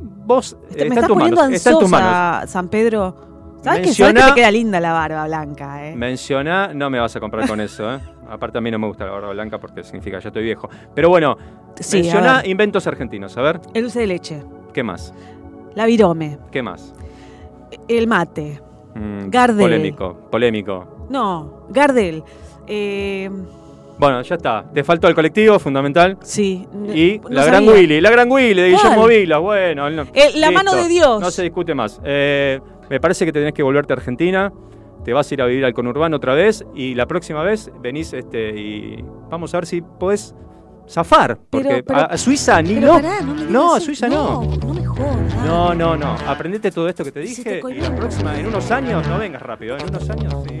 vos Este, me estás poniendo ansiosa, San Pedro. ¿Sabes que, sabés que Menciona- te queda linda la barba blanca, eh? Menciona, no me vas a comprar con eso, ¿eh? Aparte a mí no me gusta la barba blanca porque significa ya estoy viejo. Pero bueno, Sí, menciona inventos argentinos. A ver, El dulce de leche, ¿qué más? la virome, ¿Qué más? el mate. Mm, Gardel. Polémico, polémico. No, Gardel. Eh, Bueno, ya está. Te faltó el colectivo, fundamental. sí. Y no la gran. Willy, la gran Willy de ¿Cuál? Guillermo Vila. Bueno, no- Eh, la listo. mano de Dios. No se discute más. Eh, me parece que tenés que volverte a Argentina. Te vas a ir a vivir al conurbano otra vez. Y la próxima vez venís este, y vamos a ver si podés zafar. Porque Pero- pero- a, a Suiza ni pero no. pará, no no, a. Suiza no. No, no me jodas. No, no, no. Aprendete todo esto que te dije. te y la próxima, en unos años, no vengas rápido. En unos años, sí.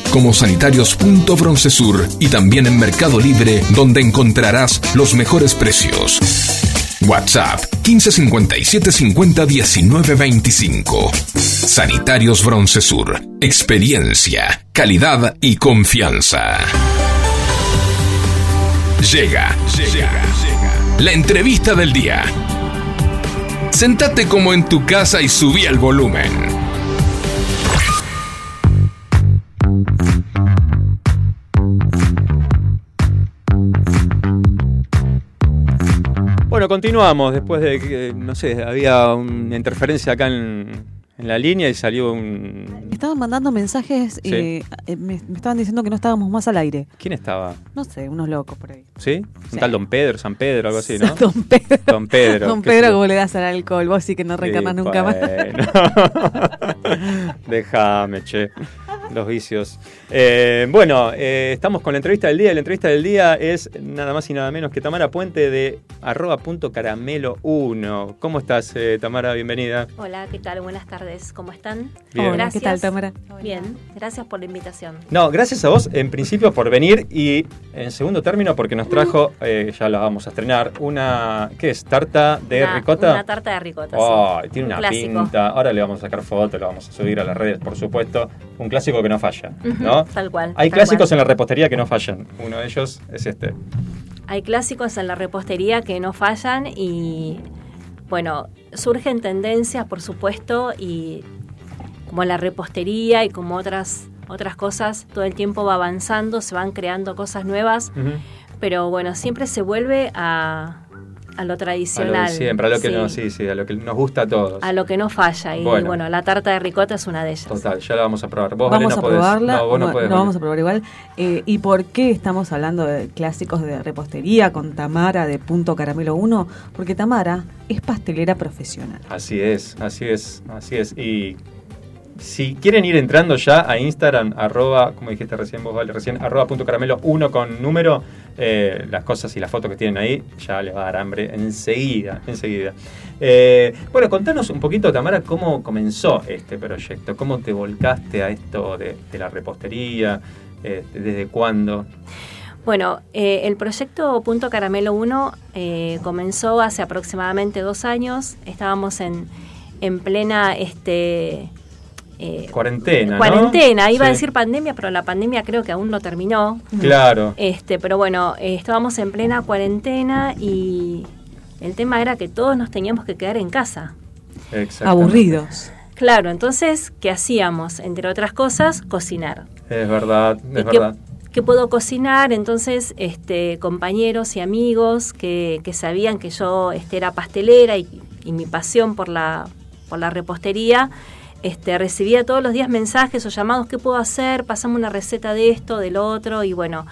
como sanitarios.broncesur y también en Mercado Libre donde encontrarás los mejores precios. WhatsApp 1557 50 19 25. Sanitarios Broncesur. Experiencia, calidad y confianza. Llega, llega, la entrevista del día. Sentate como en tu casa y subí el volumen. Continuamos después de que, no sé, había una interferencia acá en, en la línea y salió un... Estaban mandando mensajes y Sí. eh, me, me estaban diciendo que no estábamos más al aire. ¿Quién estaba? No sé, unos locos por ahí. ¿Sí? Un Sí. tal Don Pedro, San Pedro, algo así, ¿no? Don Pedro. Don Pedro. Don Pedro. ¿cómo le das al alcohol? Vos sí que no reencarnas Sí, nunca más. bueno. Déjame, che. Los vicios. Eh, bueno, eh, estamos con la entrevista del día. La entrevista del día es nada más y nada menos que Tamara Puente de arroba punto caramelo 1. ¿Cómo estás, eh, Tamara? Bienvenida. Hola, ¿qué tal? Buenas tardes, ¿cómo están? Bien. Hola, Gracias. ¿qué tal, Tamara? Bien, gracias por la invitación. No, gracias a vos en principio por venir y en segundo término porque nos trajo, eh, ya la vamos a estrenar, una, ¿qué es? ¿Tarta de Una- ricota? Una tarta de ricota, Ay, sí. tiene Un una clásico. pinta. Ahora le vamos a sacar foto, lo vamos a subir a las redes, por supuesto. Un clásico que no falla, ¿no? Tal cual. Hay tal clásicos cual. en la repostería que no fallan. Uno de ellos es este. Hay clásicos en la repostería que no fallan y, bueno, surgen tendencias, por supuesto, y como la repostería y como otras, otras cosas, todo el tiempo va avanzando, se van creando cosas nuevas, pero bueno, siempre se vuelve a, a lo A lo tradicional. de siempre, a lo que sí, no, sí, sí, a lo que nos gusta a todos. a lo que no falla. Y Bueno. bueno. la tarta de ricota es una de ellas. Total, ya la vamos a probar. Vos, Vamos a podés. probarla. No, vos no, no, podés. vamos a probar igual. Eh, ¿Y por qué estamos hablando de clásicos de repostería con Tamara de Punto Caramelo 1? Porque Tamara es pastelera profesional. Así es, así es, así es. Y si quieren ir entrando ya a Instagram, arroba, como dijiste recién vos, Vale, recién, arroba punto caramelo 1 con número, eh, las cosas y las fotos que tienen ahí, ya les va a dar hambre enseguida, enseguida. Eh, bueno, contanos un poquito, Tamara, cómo comenzó este proyecto, cómo te volcaste a esto de, la repostería, eh, desde cuándo. Bueno, eh, el proyecto Punto Caramelo 1 eh, comenzó hace aproximadamente dos años. Estábamos en, en plena este, eh, Cuarentena, ¿no? cuarentena. Iba a decir pandemia, pero la pandemia creo que aún no terminó. Claro. Este, pero bueno, eh, estábamos en plena cuarentena y el tema era que todos nos teníamos que quedar en casa. Exactamente. Aburridos. Claro, entonces, ¿qué hacíamos? Entre otras cosas, cocinar. Es verdad, es ¿Y qué- verdad. que puedo cocinar, entonces este, compañeros y amigos que, que sabían que yo este, era pastelera y, y mi pasión por la, por la repostería, este, recibía todos los días mensajes o llamados, ¿qué puedo hacer? Pasame una receta de esto, del otro, y bueno,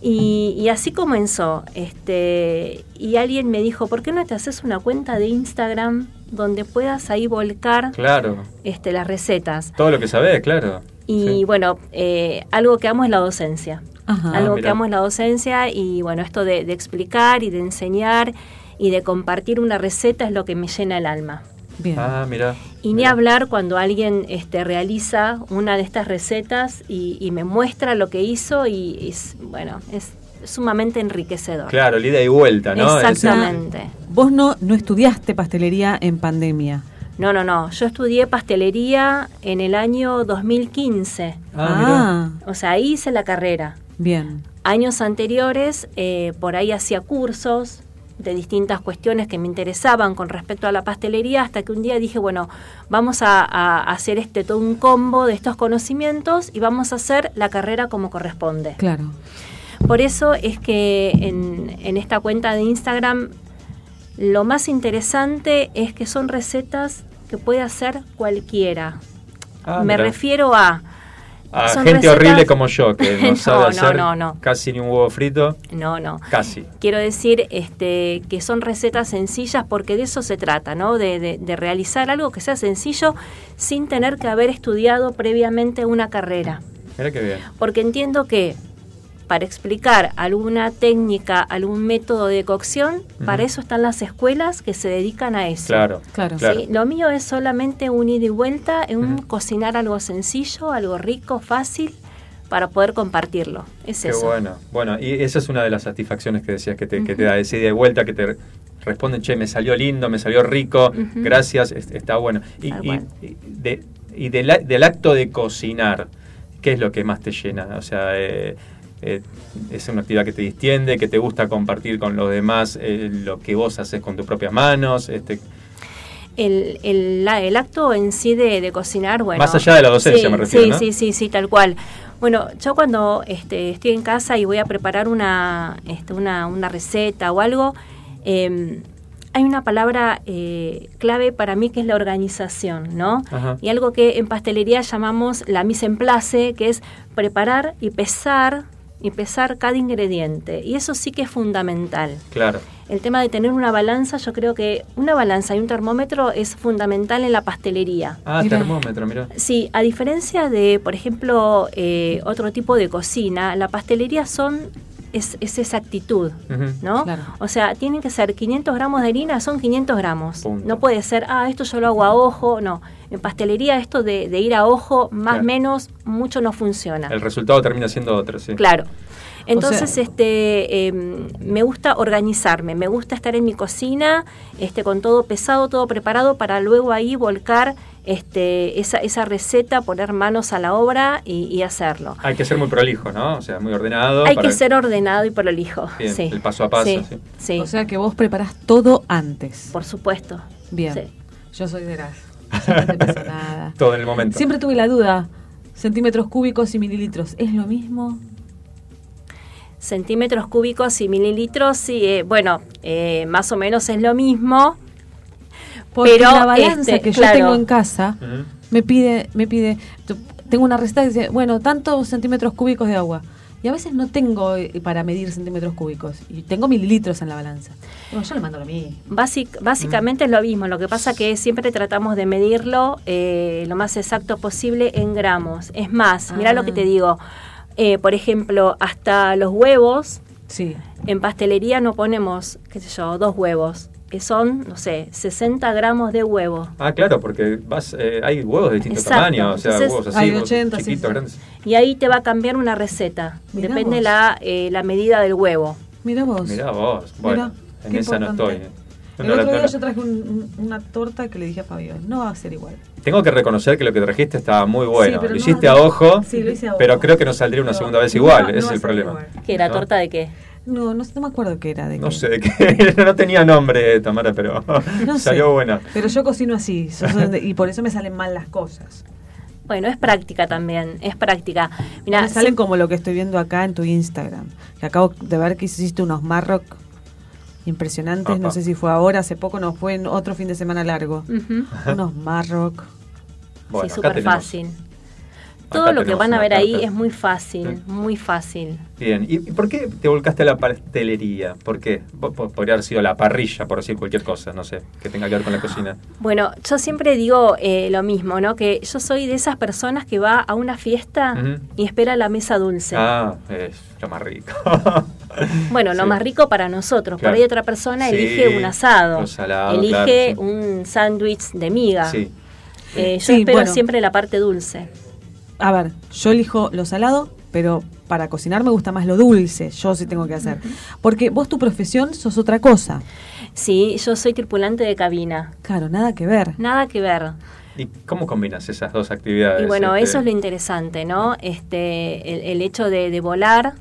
y, y así comenzó. Este, y alguien me dijo, ¿por qué no te haces una cuenta de Instagram donde puedas ahí volcar Claro. este, las recetas? Todo lo que sabés, claro. Y bueno, eh, algo que amo es la docencia. Ajá. algo Ah, que amo es la docencia y bueno, esto de, de explicar y de enseñar y de compartir una receta es lo que me llena el alma. Bien. Ah, mira. Y ni hablar cuando alguien este, realiza una de estas recetas y, y me muestra lo que hizo y es, bueno, es sumamente enriquecedor. Claro, el ida y vuelta, ¿no? Es- Exactamente. Vos no, no estudiaste pastelería en pandemia. No, no, no. Yo estudié pastelería en el año 2015. Ah, O sea, ahí hice la carrera. bien. Años anteriores, eh, por ahí hacía cursos de distintas cuestiones que me interesaban con respecto a la pastelería, hasta que un día dije, bueno, vamos a, a hacer este todo un combo de estos conocimientos y vamos a hacer la carrera como corresponde. Claro. Por eso es que en, en esta cuenta de Instagram lo más interesante es que son recetas que puede hacer cualquiera. Ah, Me refiero a... A son gente recetas- horrible como yo, que no, No, sabe no, hacer no, no. casi ni un huevo frito. No, no. Casi. Quiero decir este, que son recetas sencillas porque de eso se trata, ¿no? De, de- de realizar algo que sea sencillo sin tener que haber estudiado previamente una carrera. Mira qué bien. Porque entiendo que para explicar alguna técnica, algún método de cocción, para eso están las escuelas que se dedican a eso. Claro. Claro. claro. Sí, Lo mío es solamente un ida y vuelta en un cocinar algo sencillo, algo rico, fácil, para poder compartirlo. Es Qué eso. bueno. Bueno, y esa es una de las satisfacciones que decías que te, que te da, ese ida y vuelta, que te responden, che, me salió lindo, me salió rico, gracias, es- está bueno. Y, de- del acto de cocinar, ¿qué es lo que más te llena? O sea, eh, eh, es una actividad que te distiende, que te gusta compartir con los demás eh, lo que vos haces con tus propias manos. Este, El, el, acto en sí de, de cocinar, bueno. Más allá de la docencia, sí, me refiero, Sí, ¿no? sí, sí, sí, tal cual. Bueno, yo cuando este, estoy en casa y voy a preparar una, este, una, una receta o algo, eh, hay una palabra eh, clave para mí que es la organización, ¿no? Ajá. Y algo que en pastelería llamamos la mise en place, que es preparar y pesar y pesar cada ingrediente. Y eso sí que es fundamental. claro. El tema de tener una balanza, yo creo que una balanza y un termómetro es fundamental en la pastelería. Ah, termómetro, mira. Sí, a diferencia de, por ejemplo, eh, otro tipo de cocina, la pastelería son es, es esa actitud. ¿no? Claro. O sea, tienen que ser 500 gramos de harina, son 500 gramos. Punto. No puede ser, ah, esto yo lo hago a ojo, no. En pastelería esto de, de ir a ojo, más Claro. menos, mucho no funciona. El resultado termina siendo otro, sí. Claro. Entonces, sea- este, eh, me gusta organizarme, me gusta estar en mi cocina, este, con todo pesado, todo preparado para luego ahí volcar, este, esa, esa receta, poner manos a la obra y, y hacerlo. Hay que ser muy prolijo, ¿no? O sea, muy ordenado. Hay para- que ser ordenado y prolijo. Bien, sí. el paso a paso, Sí, sí. sí, O sea que vos preparás todo antes. por supuesto. Bien. Sí. Yo soy de las. Yo no te pasa nada. Todo en el momento. Siempre tuve la duda. Centímetros cúbicos y mililitros. ¿Es lo mismo? Centímetros cúbicos y mililitros, sí, eh, bueno, eh, más o menos es lo mismo. Porque Pero, la balanza este, que claro. yo tengo en casa me pide, me pide, tengo una receta que dice, bueno, tantos centímetros cúbicos de agua. Y a veces no tengo eh, para medir centímetros cúbicos. Y tengo mililitros en la balanza. Digo, yo le mando lo mismo. Basic- básicamente es lo mismo, lo que pasa que siempre tratamos de medirlo eh, lo más exacto posible en gramos. Es más, mira lo que Ah. te digo, eh, por ejemplo, hasta los huevos, Sí. en pastelería no ponemos, qué sé yo, dos huevos, que son, no sé, 60 gramos de huevo. Ah, claro, porque vas, eh, hay huevos de distintos Exacto. tamaños, o sea, Entonces- huevos así, Hay huevos 80, sí, chiquitos, sí. grandes. Y ahí te va a cambiar una receta, Mirá depende vos. la, eh, la medida del huevo. Mira vos. Mirá vos, bueno, Mirá, en esa no estoy. eh. El No otro día yo traje un- un- una torta que le dije a Fabio, no va a ser igual. Tengo que reconocer que lo que trajiste estaba muy bueno. Sí, pero lo no- hiciste a ojo, Sí, lo hice a pero ojo. creo que no saldría una segunda vez igual, no ese es el problema. igual. ¿Qué era ¿No? torta de qué? No, no, sé- no me acuerdo qué era. De No qué. sé de qué, no tenía nombre, Tamara, pero No salió sé. buena. Pero yo cocino así, y por eso me salen mal las cosas. Bueno, es práctica también, es práctica. Mira, me salen como lo que estoy viendo acá en tu Instagram. Que acabo de ver que hiciste unos Marroc impresionantes. No sé si fue ahora, hace poco, no fue en otro fin de semana largo. Unos Marroc. Bueno, sí, súper fácil. Todo Acá lo que van a ver ahí es muy fácil, muy fácil. Bien, ¿y por qué te volcaste a la pastelería? ¿Por qué? Po- po- Podría haber sido la parrilla, por decir cualquier cosa, no sé, que tenga que ver con la cocina. Bueno, yo siempre digo eh, lo mismo, ¿no? Que yo soy de esas personas que va a una fiesta y espera la mesa dulce. Ah, es lo más rico. Bueno, lo más rico para nosotros. Claro. Por ahí otra persona Sí, elige un asado, salado, elige claro, un sándwich de miga. Sí. Eh, yo espero bueno. siempre la parte dulce. A ver, yo elijo lo salado, pero para cocinar me gusta más lo dulce. Yo sí tengo que hacer. Porque vos tu profesión sos otra cosa. Sí, yo soy tripulante de cabina. Claro, nada que ver. Nada que ver. ¿Y cómo combinas esas dos actividades? Y bueno, Este, eso es lo interesante, ¿no? Este, el, el hecho de, de volar.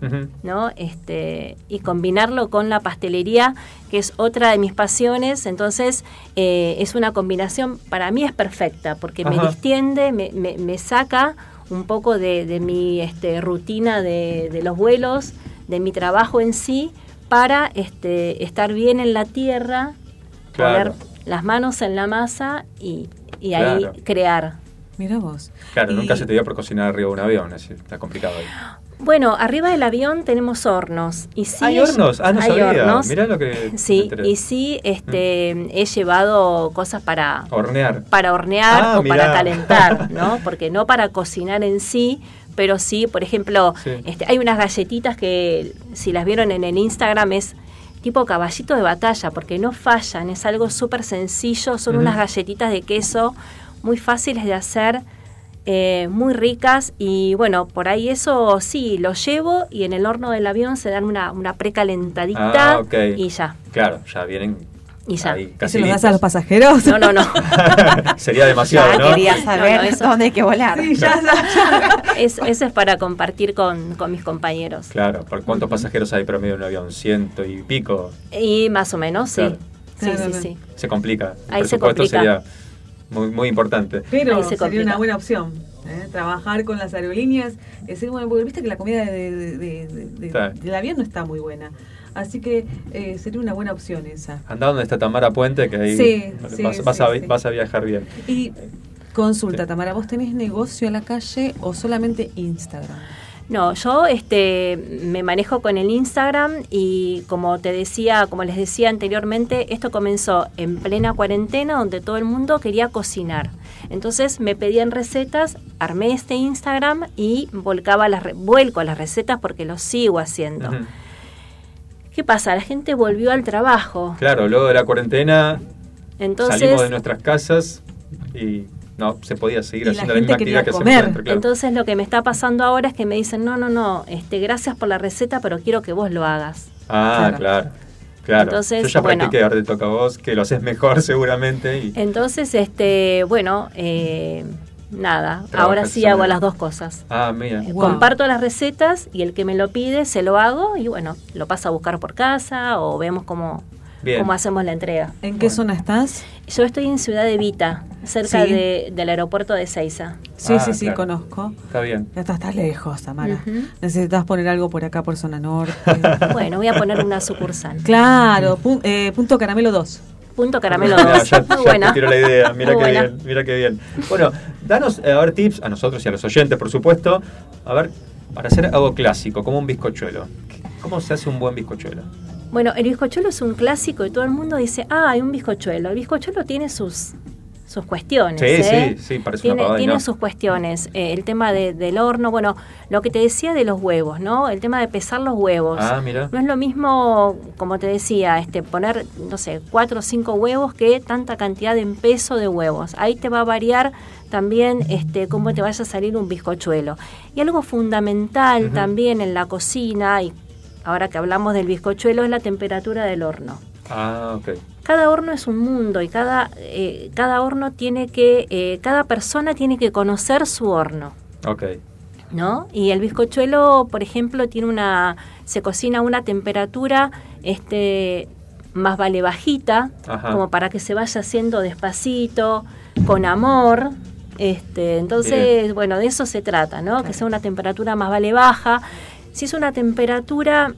¿no? Este, y combinarlo con la pastelería, que es otra de mis pasiones. Entonces, eh, es una combinación, para mí es perfecta, porque me distiende, me, me- me saca un poco de, de mi este, rutina de, de los vuelos, de mi trabajo en sí, para este, estar bien en la tierra, Claro. poner las manos en la masa y, y Claro. ahí crear. Mira vos. Claro, Y- nunca se te dio por cocinar arriba de un avión, así, está complicado ahí. Bueno, arriba del avión tenemos hornos. Y sí ¿Hay hornos? Ah, no hay sabía. hornos. Mirá lo que Sí, y sí este, he llevado cosas para, Hornear. para hornear Ah, o mirá. para calentar, ¿no? Porque no para cocinar en sí, pero sí, por ejemplo, Sí. este, hay unas galletitas que, si las vieron en el Instagram, es tipo caballito de batalla, porque no fallan, es algo súper sencillo, son unas galletitas de queso muy fáciles de hacer, eh, muy ricas y bueno, por ahí eso sí, lo llevo y en el horno del avión se dan una, una precalentadita Ah, y ya. Claro, ya vienen Y ya. ahí, ¿Y casi se lo das a los pasajeros? No, no, no. Sería demasiado, Ya ¿no? quería saber No, no, eso- dónde hay que volar. Sí, ya, ya. Es- eso es para compartir con, con mis compañeros. Claro, ¿por cuántos pasajeros hay promedio en un avión? Ciento y pico. Y más o menos, sí. Claro. Sí, sí, sí. Se complica. El Ahí se complica. sería muy, muy importante. Pero se sería complica. una buena opción. ¿eh? Trabajar con las aerolíneas. Es decir, bueno, porque viste que la comida de- de- de- del avión no está muy buena. Así que eh, sería una buena opción esa. Andá donde está Tamara Puente, que ahí Sí, sí, vas, sí, vas a, sí. vas a viajar bien. Y consulta, Tamara, ¿vos tenés negocio a la calle o solamente Instagram? No, yo este me manejo con el Instagram y como te decía, como les decía anteriormente, esto comenzó en plena cuarentena donde todo el mundo quería cocinar. Entonces me pedían recetas, armé este Instagram y volcaba las vuelco las recetas porque lo sigo haciendo. ¿Qué pasa? La gente volvió al trabajo. Claro, luego de la cuarentena Entonces, salimos de nuestras casas y no se podía seguir Y la haciendo la, gente misma quería actividad que comer. hacemos claro. Entonces lo que me está pasando ahora es que me dicen, no, no, no, este, gracias por la receta, pero quiero que vos lo hagas. ah, Claro. claro. Claro. Entonces, Yo ya bueno. practiqué, ahora te toca a vos, que lo haces mejor seguramente. Y, Entonces, este, bueno, eh, nada, Trabajas ahora sí hago las dos cosas. ah, mira. Eh, Wow. Comparto las recetas y el que me lo pide se lo hago y bueno, lo pasa a buscar por casa o vemos cómo, Bien. cómo hacemos la entrega. ¿En qué Bueno. zona estás? Yo estoy en Ciudad de Vita, cerca Sí. de- del aeropuerto de Seiza. Sí, Ah, sí, sí, claro. conozco. Está bien. Ya estás, estás lejos, Tamara. Ujú. Necesitas poner algo por acá, por zona norte. Bueno, voy a poner una sucursal. claro, pu- eh, punto caramelo 2. Punto caramelo Mirá, 2. ya, Muy ya buena. te tiro la idea, mira qué buena. bien, mira qué bien. Bueno, danos eh, a ver tips a nosotros y a los oyentes, por supuesto, a ver, para hacer algo clásico, como un bizcochuelo. ¿Cómo se hace un buen bizcochuelo? Bueno, el bizcochuelo es un clásico y todo el mundo dice, ah, hay un bizcochuelo. El bizcochuelo tiene sus, sus cuestiones. Sí, ¿eh? sí, sí, parece Tiene, una tiene no. sus cuestiones. Eh, el tema de- del horno, bueno, lo que te decía de los huevos, ¿no? El tema de pesar los huevos. Ah, mira. No es lo mismo, como te decía, este poner, no sé, cuatro o cinco huevos que tanta cantidad en peso de huevos. Ahí te va a variar también este cómo te vaya a salir un bizcochuelo. Y algo fundamental también en la cocina, y ahora que hablamos del bizcochuelo, es la temperatura del horno. Ah, ok. Cada horno es un mundo y cada, eh, cada horno tiene que, eh, cada persona tiene que conocer su horno. Ok. ¿no? Y el bizcochuelo, por ejemplo, tiene una se cocina a una temperatura este más vale bajita, Ajá. como para que se vaya haciendo despacito, con amor. Este, entonces, Bien. bueno, de eso se trata, ¿no? Que sea una temperatura más vale baja. Si es una temperatura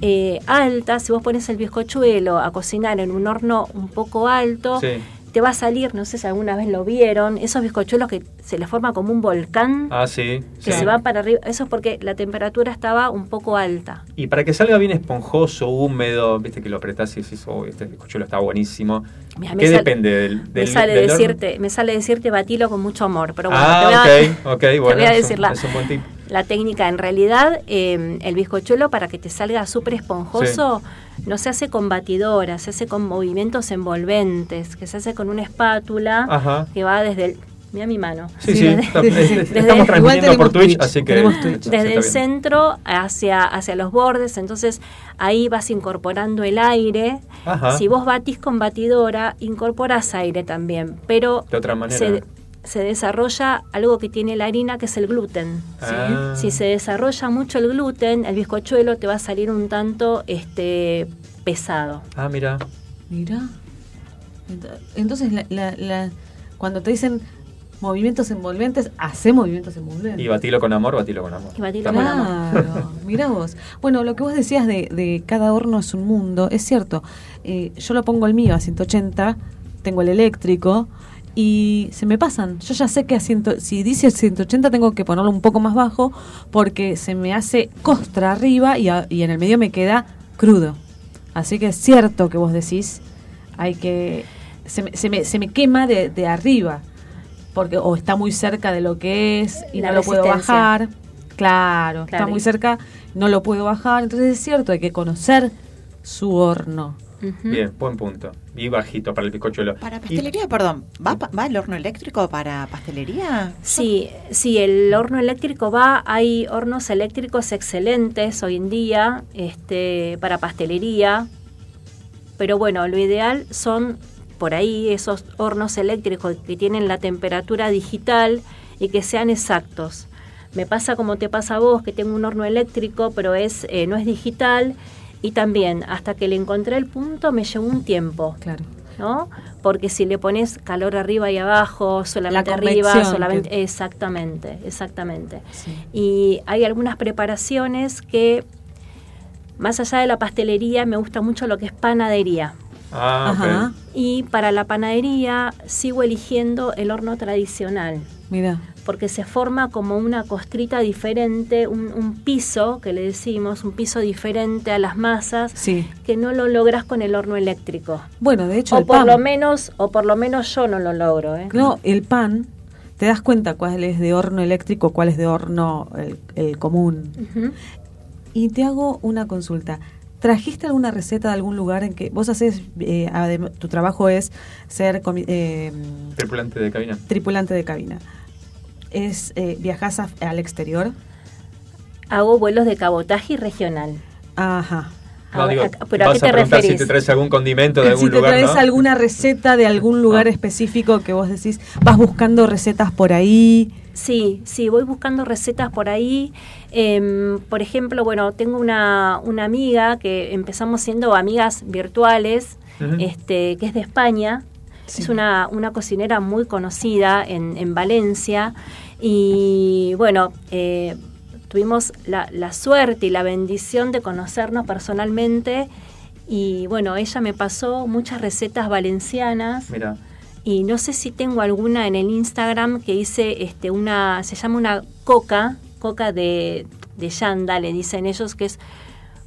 eh, alta, si vos pones el bizcochuelo a cocinar en un horno un poco alto, Sí. te va a salir, no sé si alguna vez lo vieron, esos bizcochuelos que se les forma como un volcán Ah, sí. que sí. se van para arriba. Eso es porque la temperatura estaba un poco alta. Y para que salga bien esponjoso, húmedo, viste que lo apretás y decís, oh, este bizcochuelo está buenísimo. Mira, me ¿Qué sale- depende del, me del sale del horno? decirte, me sale decirte batilo con mucho amor, pero bueno, ah, te voy a, ok, ok, te bueno. voy a decir la, es un buen tip. la técnica. En realidad, eh, el bizcochuelo para que te salga súper esponjoso no se hace con batidora, se hace con movimientos envolventes, que se hace con una espátula Ajá. que va desde el... Mira mi mano. Sí, sí, Desde- estamos transmitiendo por Twitch, Twitch, así que Twitch. desde el bien. centro hacia, hacia los bordes, entonces ahí vas incorporando el aire. Ajá. Si vos batís con batidora, incorporás aire también, pero De otra manera. se, se desarrolla algo que tiene la harina, que es el gluten. ¿sí? Ah. Si se desarrolla mucho el gluten, el bizcochuelo te va a salir un tanto este pesado. Ah, mira. Mira. Ent- Entonces, la, la- la- cuando te dicen movimientos envolventes, hace movimientos envolventes. Y batilo con amor, batilo con amor. Y batilo con bueno. amor. Claro, mira vos. Bueno, lo que vos decías de, de cada horno es un mundo, es cierto. Eh, yo lo pongo el mío a 180, tengo el eléctrico y se me pasan. Yo ya sé que a ciento, si dice 180 tengo que ponerlo un poco más bajo porque se me hace costra arriba y, a- y en el medio me queda crudo. Así que es cierto que vos decís, hay que... Se me, se me, se me quema de, de arriba porque o está muy cerca de lo que es y La no lo puedo bajar. Claro, está muy cerca, no lo puedo bajar. Entonces es cierto, hay que conocer su horno. Bien, buen punto. Y bajito para el bizcochuelo. Para Y- pastelería, perdón, ¿va, ¿va el horno eléctrico para pastelería? Sí, sí, el horno eléctrico va, hay hornos eléctricos excelentes hoy en día este, para pastelería, pero bueno, lo ideal son por ahí esos hornos eléctricos que tienen la temperatura digital y que sean exactos. Me pasa como te pasa a vos, que tengo un horno eléctrico, pero es eh, no es digital y también hasta que le encontré el punto me llevó un tiempo. Claro. ¿no? Porque si le pones calor arriba y abajo, solamente arriba, solamente que- exactamente, exactamente. Sí. Y hay algunas preparaciones que más allá de la pastelería me gusta mucho lo que es panadería. Ah. Ajá. Y para la panadería sigo eligiendo el horno tradicional, Mira, porque se forma como una costrita diferente, un, un piso, que le decimos, un piso diferente a las masas, sí. que no lo logras con el horno eléctrico. Bueno, de hecho, O el por pan. lo menos, o por lo menos yo no lo logro, ¿eh? No, el pan, te das cuenta cuál es de horno eléctrico, cuál es de horno el, el común. Y te hago una consulta. ¿Trajiste alguna receta de algún lugar en que vos haces, eh, tu trabajo es ser eh, Tripulante de cabina. tripulante de cabina? Es eh, viajas a- al exterior. Hago vuelos de cabotaje y regional. Ajá. No, A- digo, a- ¿Pero a vas qué a te preguntar referís? si te traes algún condimento de algún si te lugar, traes ¿no? alguna receta de algún lugar Ah. específico que vos decís, vas buscando recetas por ahí. Sí, sí, voy buscando recetas por ahí. Em, por ejemplo, bueno, tengo una, una amiga que empezamos siendo amigas virtuales, este, que es de España. Sí. Es una, una cocinera muy conocida en, en Valencia. Y bueno, eh, tuvimos la, la suerte y la bendición de conocernos personalmente. Y bueno, ella me pasó muchas recetas valencianas. Mira, Y no sé si tengo alguna en el Instagram que hice este una, se llama una coca, coca de, de yanda, le dicen ellos, que es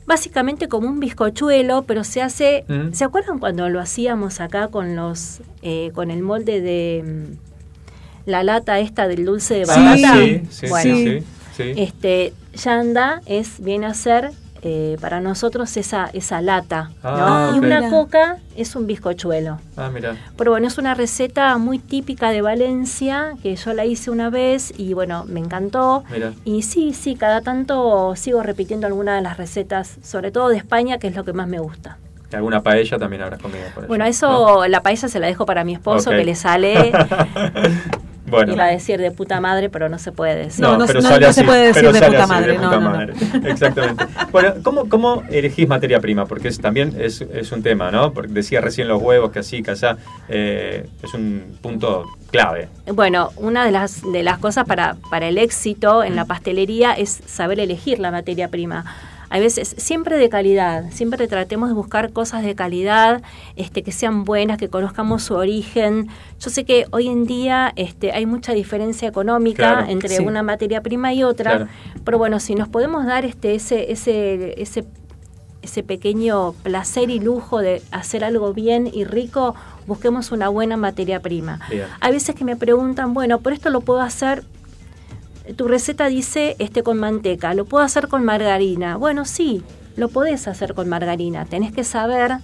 básicamente como un bizcochuelo, pero se hace, Mm. ¿se acuerdan cuando lo hacíamos acá con los, eh, con el molde de mm, la lata esta del dulce de Sí, batata? sí, sí, bueno, sí, sí, este yanda es viene a ser eh, para nosotros esa esa lata, ¿no? Ah, y una coca es un bizcochuelo. Ah, mira. Pero bueno, es una receta muy típica de Valencia, que yo la hice una vez y bueno, me encantó. Mira. Y sí, sí, cada tanto sigo repitiendo alguna de las recetas, sobre todo de España, que es lo que más me gusta. Alguna paella también habrás comido por Bueno, ¿no? eso, la paella se la dejo para mi esposo, que le sale, bueno. iba a decir de puta madre, pero no se puede decir. No, no- pero no- sale no así, se puede decir pero de sale puta así, madre, de no, puta no, no. madre. Exactamente. Bueno, ¿cómo, cómo elegís materia prima? Porque es, también es, es un tema, ¿no? Porque decía recién los huevos, que así, que allá, eh, es un punto clave. Bueno, una de las, de las cosas para, para el éxito en la pastelería es saber elegir la materia prima. A veces, siempre de calidad, siempre tratemos de buscar cosas de calidad, este, que sean buenas, que conozcamos su origen. Yo sé que hoy en día este, hay mucha diferencia económica Claro, entre sí. una materia prima y otra, Claro. pero bueno, si nos podemos dar este, ese, ese, ese, ese pequeño placer y lujo de hacer algo bien y rico, busquemos una buena materia prima. Bien. Hay veces que me preguntan, bueno, por esto lo puedo hacer tu receta dice este con manteca, lo puedo hacer con margarina. Bueno, sí, lo podés hacer con margarina. Tenés que saber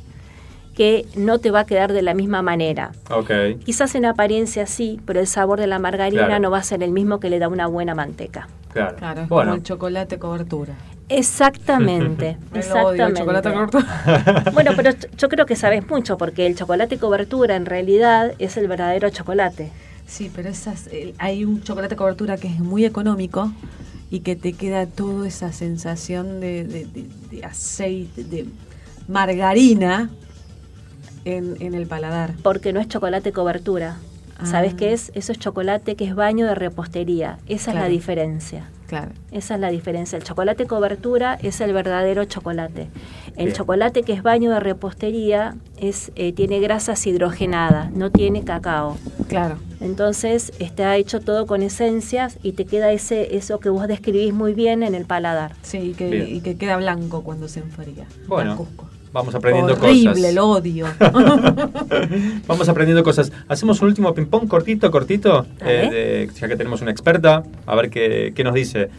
que no te va a quedar de la misma manera. Ok. Quizás en apariencia sí, pero el sabor de la margarina Claro. no va a ser el mismo que le da una buena manteca. Claro. Claro, es Bueno. como el chocolate cobertura. Exactamente, el exactamente. chocolate cobertura. Bueno, pero yo- yo creo que sabes mucho porque el chocolate cobertura en realidad es el verdadero chocolate. Sí, pero esas, eh, hay un chocolate cobertura que es muy económico y que te queda toda esa sensación de, de- de- de aceite, de margarina en, en el paladar. Porque no es chocolate cobertura. ¿Sabes Ah. qué es? Eso es chocolate que es baño de repostería. Esa es la diferencia. Claro. Esa es la diferencia. El chocolate cobertura es el verdadero chocolate. El Bien. chocolate que es baño de repostería es eh, tiene grasas hidrogenadas, no tiene cacao. Claro. Entonces está hecho todo con esencias y te queda ese eso que vos describís muy bien en el paladar. Sí, y que, y que queda blanco cuando se enfría. Bueno, Blancuzco. Vamos aprendiendo Horrible, cosas. lo odio. Vamos aprendiendo cosas. Hacemos un último ping-pong cortito, cortito, A ver. eh, de- ya que tenemos una experta, a ver qué, qué nos dice.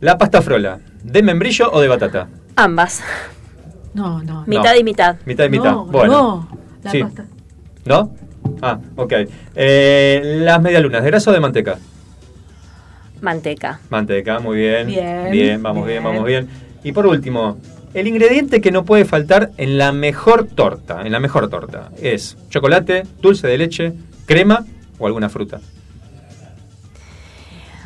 La pasta frola, ¿de membrillo o de batata? Ambas, No, no. mitad No. y mitad. Mitad y mitad. No, bueno. no. La Sí. pasta. ¿No? Ah, ok. Eh, las medialunas, ¿de grasa o de manteca? Manteca. Manteca, muy bien. Bien, vamos bien, bien. vamos bien. Y por último, el ingrediente que no puede faltar en la mejor torta, en la mejor torta, es chocolate, dulce de leche, crema o alguna fruta.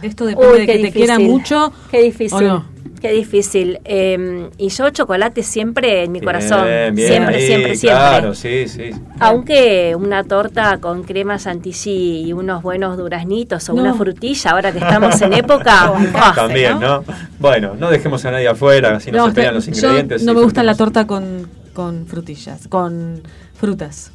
Esto depende Uy, de que te quiera mucho. Qué difícil. ¿O no? Qué difícil. Eh, y yo chocolate siempre en mi corazón. Bien, bien siempre, ahí, siempre, siempre. Claro, sí, sí. Aunque una torta con crema chantilly y unos buenos duraznitos o No. una frutilla, ahora que estamos en época. También, ¿no? Bueno, no dejemos a nadie afuera, así no, se pelean los yo ingredientes. no me gusta la torta con, con frutillas, con frutas.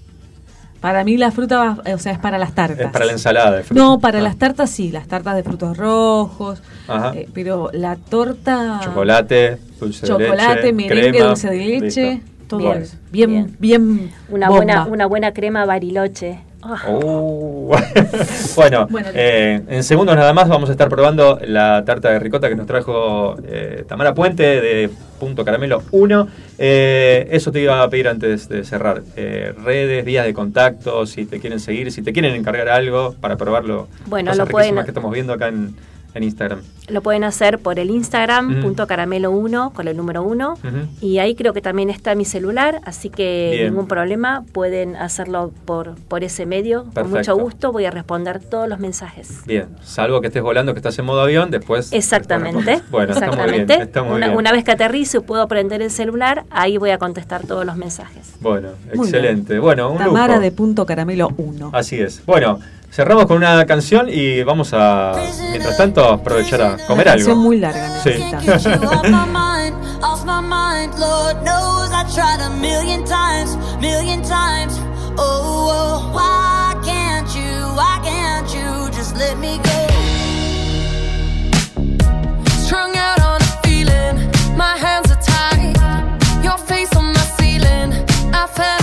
Para mí la fruta, va- o sea, es para las tartas. Es para la ensalada de fruta. No, para Ah. las tartas sí, las tartas de frutos rojos. Ajá. eh, pero la torta. Chocolate, dulce de chocolate, leche, merengue, crema, dulce de leche, listo. todo Bien, eso. Bien, bien, bien. Una bomba. buena, una buena crema bariloche. Uh, bueno, Bueno, eh, en segundos nada más vamos a estar probando la tarta de ricota que nos trajo eh, Tamara Puente de Punto Caramelo 1. Eh, eso te iba a pedir antes de cerrar. Eh, redes, vías de contacto, si te quieren seguir, si te quieren encargar algo para probarlo. Bueno, lo pueden- que estamos viendo acá en, en Instagram. Lo pueden hacer por el Instagram, punto caramelo 1, con el número 1. Ujú. Y ahí creo que también está mi celular, así que Bien. ningún problema, pueden hacerlo por, por ese medio. Con mucho gusto voy a responder todos los mensajes. Bien, salvo que estés volando, que estás en modo avión, después... Exactamente. Bueno, está muy bien. exactamente. Está muy una, bien. una vez que aterrizo y puedo prender el celular, ahí voy a contestar todos los mensajes. Bueno, Muy excelente. Bueno, un Tamara lujo. de punto caramelo 1. Así es. Bueno, cerramos con una canción y vamos a, mientras tanto, aprovechar a comer Una algo. muy larga Sí. You off my mind, off my mind. Lord knows I tried a million times, million times. Oh, oh, why can't you, why can't you just let me go? Strung out on a feeling, my hands are tied. Your face on my ceiling, I.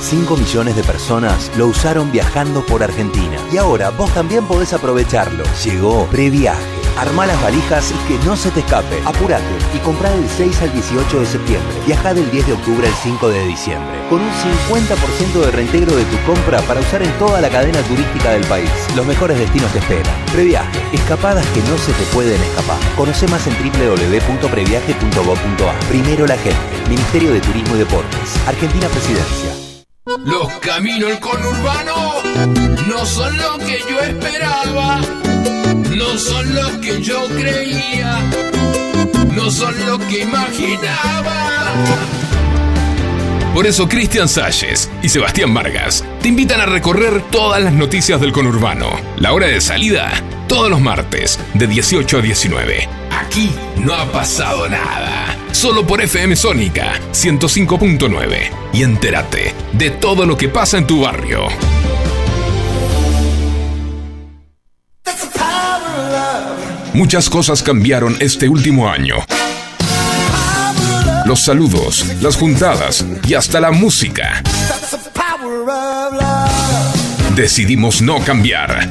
5 millones de personas lo usaron viajando por Argentina. Y ahora vos también podés aprovecharlo. Llegó Previaje. Armá las valijas y que no se te escape. Apurate y comprá del 6 al 18 de septiembre. Viajá del 10 de octubre al 5 de diciembre. Con un 50% de reintegro de tu compra para usar en toda la cadena turística del país. Los mejores destinos te esperan. Previaje. Escapadas que no se te pueden escapar. Conoce más en www.previaje.gov.ar. Primero la gente. Ministerio de Turismo y Deportes. Argentina Presidencia. Los caminos del conurbano no son lo que yo esperaba, no son los que yo creía, no son lo que imaginaba. Por eso Cristian Salles y Sebastián Vargas te invitan a recorrer todas las noticias del conurbano. La hora de salida, todos los martes, de 18 a 19. Aquí no ha pasado nada. Solo por FM Sónica 105.9. Y entérate de todo lo que pasa en tu barrio. Muchas cosas cambiaron este último año. Los saludos, las juntadas y hasta la música. Decidimos no cambiar.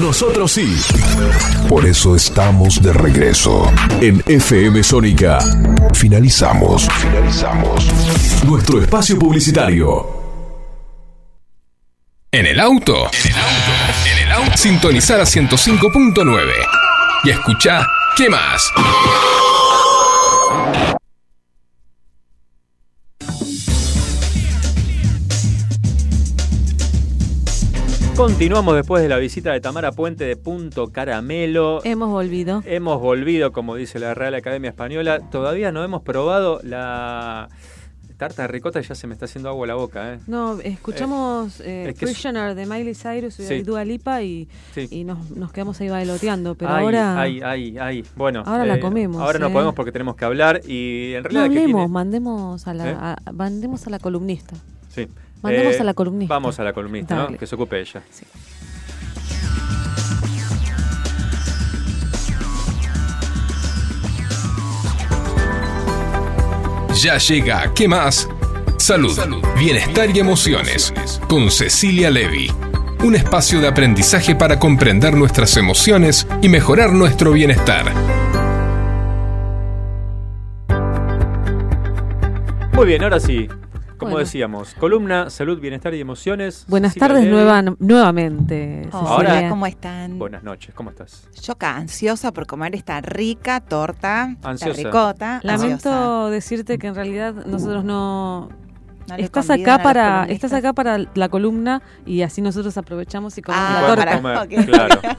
Nosotros sí. Por eso estamos de regreso. En FM Sónica Finalizamos. Finalizamos. nuestro espacio publicitario. En el auto. En el auto. En el auto. Sintonizar a 105.9. Y escucha ¿Qué más? Continuamos después de la visita de Tamara Puente de Punto Caramelo. Hemos volvido. Hemos volvido, como dice la Real Academia Española. Todavía no hemos probado la tarta de ricota y ya se me está haciendo agua la boca. ¿eh? No, escuchamos eh, es que es- Prisoner de Miley Cyrus y. Dua Lipa y, Sí. y nos, nos quedamos ahí bailoteando. Pero ay, ahora ay, ay, ay. Bueno, Ahora la comemos, Ahora no ¿eh? podemos porque tenemos que hablar y en no realidad. ¿qué hablemos, tiene? mandemos, a la, ¿Eh? a- mandemos a la columnista. Sí. Mandemos Eh, a la columnista. Vamos a la columnista. Que se ocupe ella. Ya llega ¿Qué más? Salud, bienestar y emociones con Cecilia Levy. un espacio de aprendizaje para comprender nuestras emociones y mejorar nuestro bienestar. Muy bien, ahora sí. Como Bueno. decíamos, columna Salud, Bienestar y Emociones. Buenas Cecilia tardes nueva, nuevamente. Ahora- Cecilia. ¿Cómo están? Buenas noches, ¿cómo estás? Yo acá ansiosa por comer esta rica torta Ansiosa. de ricota. Lamento Ansiosa. decirte que en realidad nosotros no. Estás acá para estás acá para la columna y así nosotros aprovechamos y comemos Ah, la torta. Comer, ok. claro.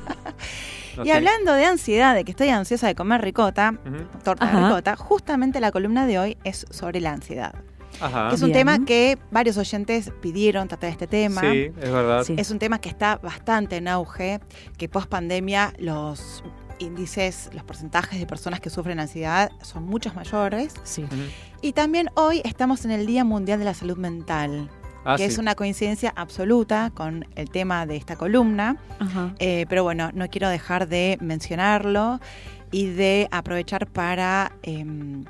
No Y sé. hablando de ansiedad, de que estoy ansiosa de comer ricota, Ujú. torta de Ajá. ricota, justamente la columna de hoy es sobre la ansiedad. Ajá. que es un Bien. tema que varios oyentes pidieron tratar este tema. Sí, es verdad. Sí. Es un tema que está bastante en auge, que post pandemia los índices, los porcentajes de personas que sufren ansiedad son muchos mayores. Sí. Y también hoy estamos en el Día Mundial de la Salud Mental, Ah, que sí. es una coincidencia absoluta con el tema de esta columna. Ajá. Eh, pero bueno, no quiero dejar de mencionarlo y de aprovechar para em,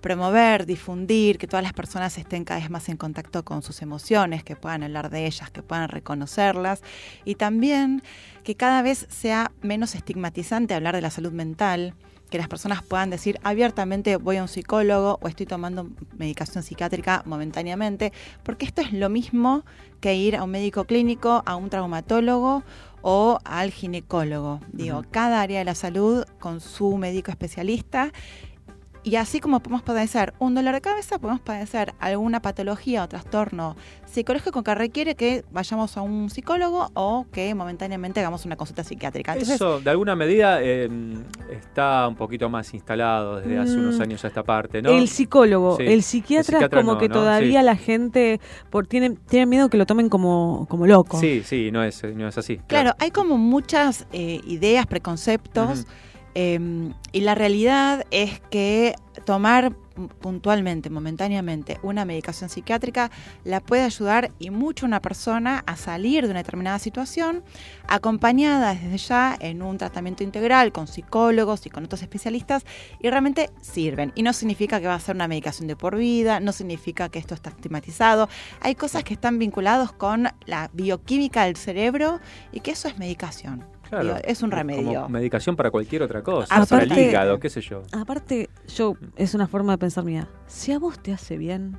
promover, difundir, que todas las personas estén cada vez más en contacto con sus emociones, que puedan hablar de ellas, que puedan reconocerlas y también que cada vez sea menos estigmatizante hablar de la salud mental que las personas puedan decir abiertamente voy a un psicólogo o estoy tomando medicación psiquiátrica momentáneamente, porque esto es lo mismo que ir a un médico clínico, a un traumatólogo o al ginecólogo. Digo, cada área de la salud con su médico especialista. Y así como podemos padecer un dolor de cabeza, podemos padecer alguna patología o trastorno psicológico que requiere que vayamos a un psicólogo o que momentáneamente hagamos una consulta psiquiátrica. Entonces, Eso, de alguna medida, eh, está un poquito más instalado desde hace unos Mm. años a esta parte, ¿no? El psicólogo, Sí. el psiquiatra, es como no, que ¿no? todavía Sí. la gente por, tiene, tiene miedo que lo tomen como, como loco. Sí, sí, no es, no es así. Claro, hay como muchas eh, ideas, preconceptos. Eh, y la realidad es que tomar puntualmente, momentáneamente, una medicación psiquiátrica la puede ayudar y mucho una persona a salir de una determinada situación, acompañada desde ya en un tratamiento integral con psicólogos y con otros especialistas, y realmente sirven. Y no significa que va a ser una medicación de por vida, no significa que esto está estigmatizado. Hay cosas que están vinculadas con la bioquímica del cerebro y que eso es medicación. Claro. Digo, es un Como remedio. medicación para cualquier otra cosa, Aparte- para el hígado, qué sé yo. Aparte, yo, es una forma de pensar mía. Si a vos te hace bien,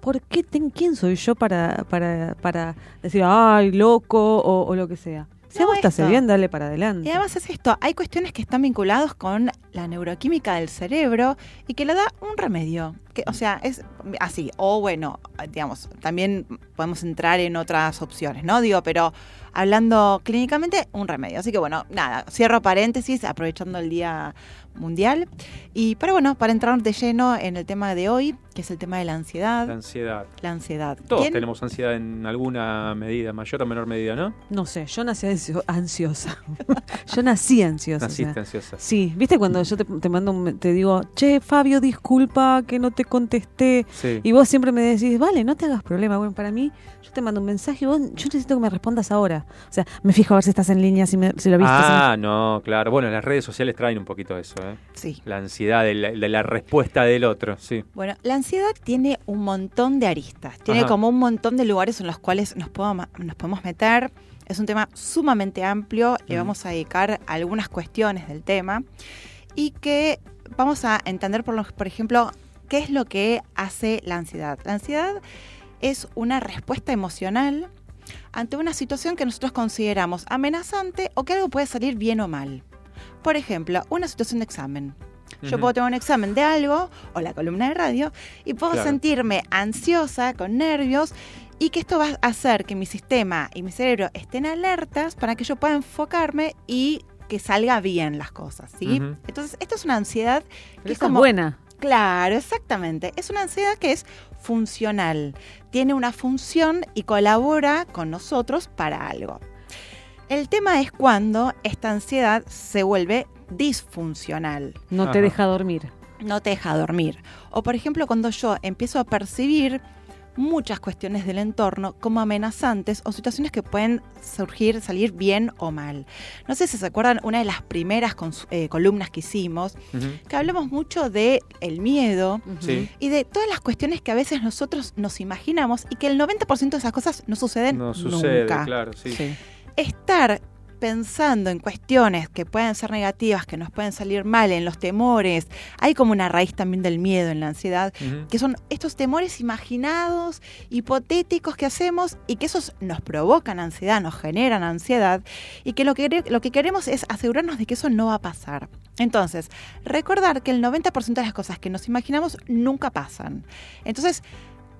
¿por qué ten, quién soy yo para, para, para decir, ay, loco o, o lo que sea? Si a vos te hace bien, dale para adelante. Y además es esto, hay cuestiones que están vinculadas con la neuroquímica del cerebro y que le da un remedio. Que, o sea, es así. O bueno, digamos, también podemos entrar en otras opciones, ¿no? Digo, pero hablando clínicamente, un remedio. Así que bueno, nada, cierro paréntesis aprovechando el Día Mundial. Y pero bueno, para entrar de lleno en el tema de hoy, que es el tema de la ansiedad. La ansiedad. La ansiedad. Todos ¿Quién- tenemos ansiedad en alguna medida, mayor o menor medida, ¿no? No sé, yo nací ansio- ansiosa. yo nací ansiosa. o sea. Naciste ansiosa. Sí, viste cuando yo te, te mando un, te digo, che, Fabio, disculpa que no te contesté. Sí. Y vos siempre me decís, vale, no te hagas problema. Bueno, para mí, yo te mando un mensaje y vos, yo necesito que me respondas ahora. O sea, me fijo a ver si estás en línea, si, me, si lo viste. si me- Ah, no, claro. Bueno, las redes sociales traen un poquito eso, ¿eh? Sí. La ansiedad de la, de la respuesta del otro, sí. Bueno, la ansiedad tiene un montón de aristas, tiene Ajá. como un montón de lugares en los cuales nos, podemos- nos podemos meter. Es un tema sumamente amplio, le vamos a dedicar algunas cuestiones del tema y que vamos a entender, por, lo- por ejemplo, qué es lo que hace la ansiedad. La ansiedad es una respuesta emocional ante una situación que nosotros consideramos amenazante o que algo puede salir bien o mal. Por ejemplo, una situación de examen. Yo puedo tener un examen de algo o la columna de radio y puedo Claro. sentirme ansiosa, con nervios y que esto va a hacer que mi sistema y mi cerebro estén alertas para que yo pueda enfocarme y que salga bien las cosas, ¿sí? Entonces, esto es una ansiedad que es como buena. Claro, exactamente. Es una ansiedad que es funcional. Tiene una función y colabora con nosotros para algo. El tema es cuando esta ansiedad se vuelve disfuncional. No te Ajá. deja dormir. No te deja dormir. O por ejemplo, cuando yo empiezo a percibir muchas cuestiones del entorno como amenazantes o situaciones que pueden surgir, salir bien o mal. No sé si se acuerdan, una de las primeras eh, columnas que hicimos, que hablamos mucho de el miedo Sí. y de todas las cuestiones que a veces nosotros nos imaginamos y que el 90% de esas cosas no suceden No sucede, nunca. claro, sí. Estar pensando en cuestiones que pueden ser negativas, que nos pueden salir mal, en los temores, hay como una raíz también del miedo en la ansiedad, que son estos temores imaginados, hipotéticos que hacemos y que esos nos provocan ansiedad, nos generan ansiedad y que lo que, lo que queremos es asegurarnos de que eso no va a pasar. Entonces, recordar que el 90% de las cosas que nos imaginamos nunca pasan. Entonces,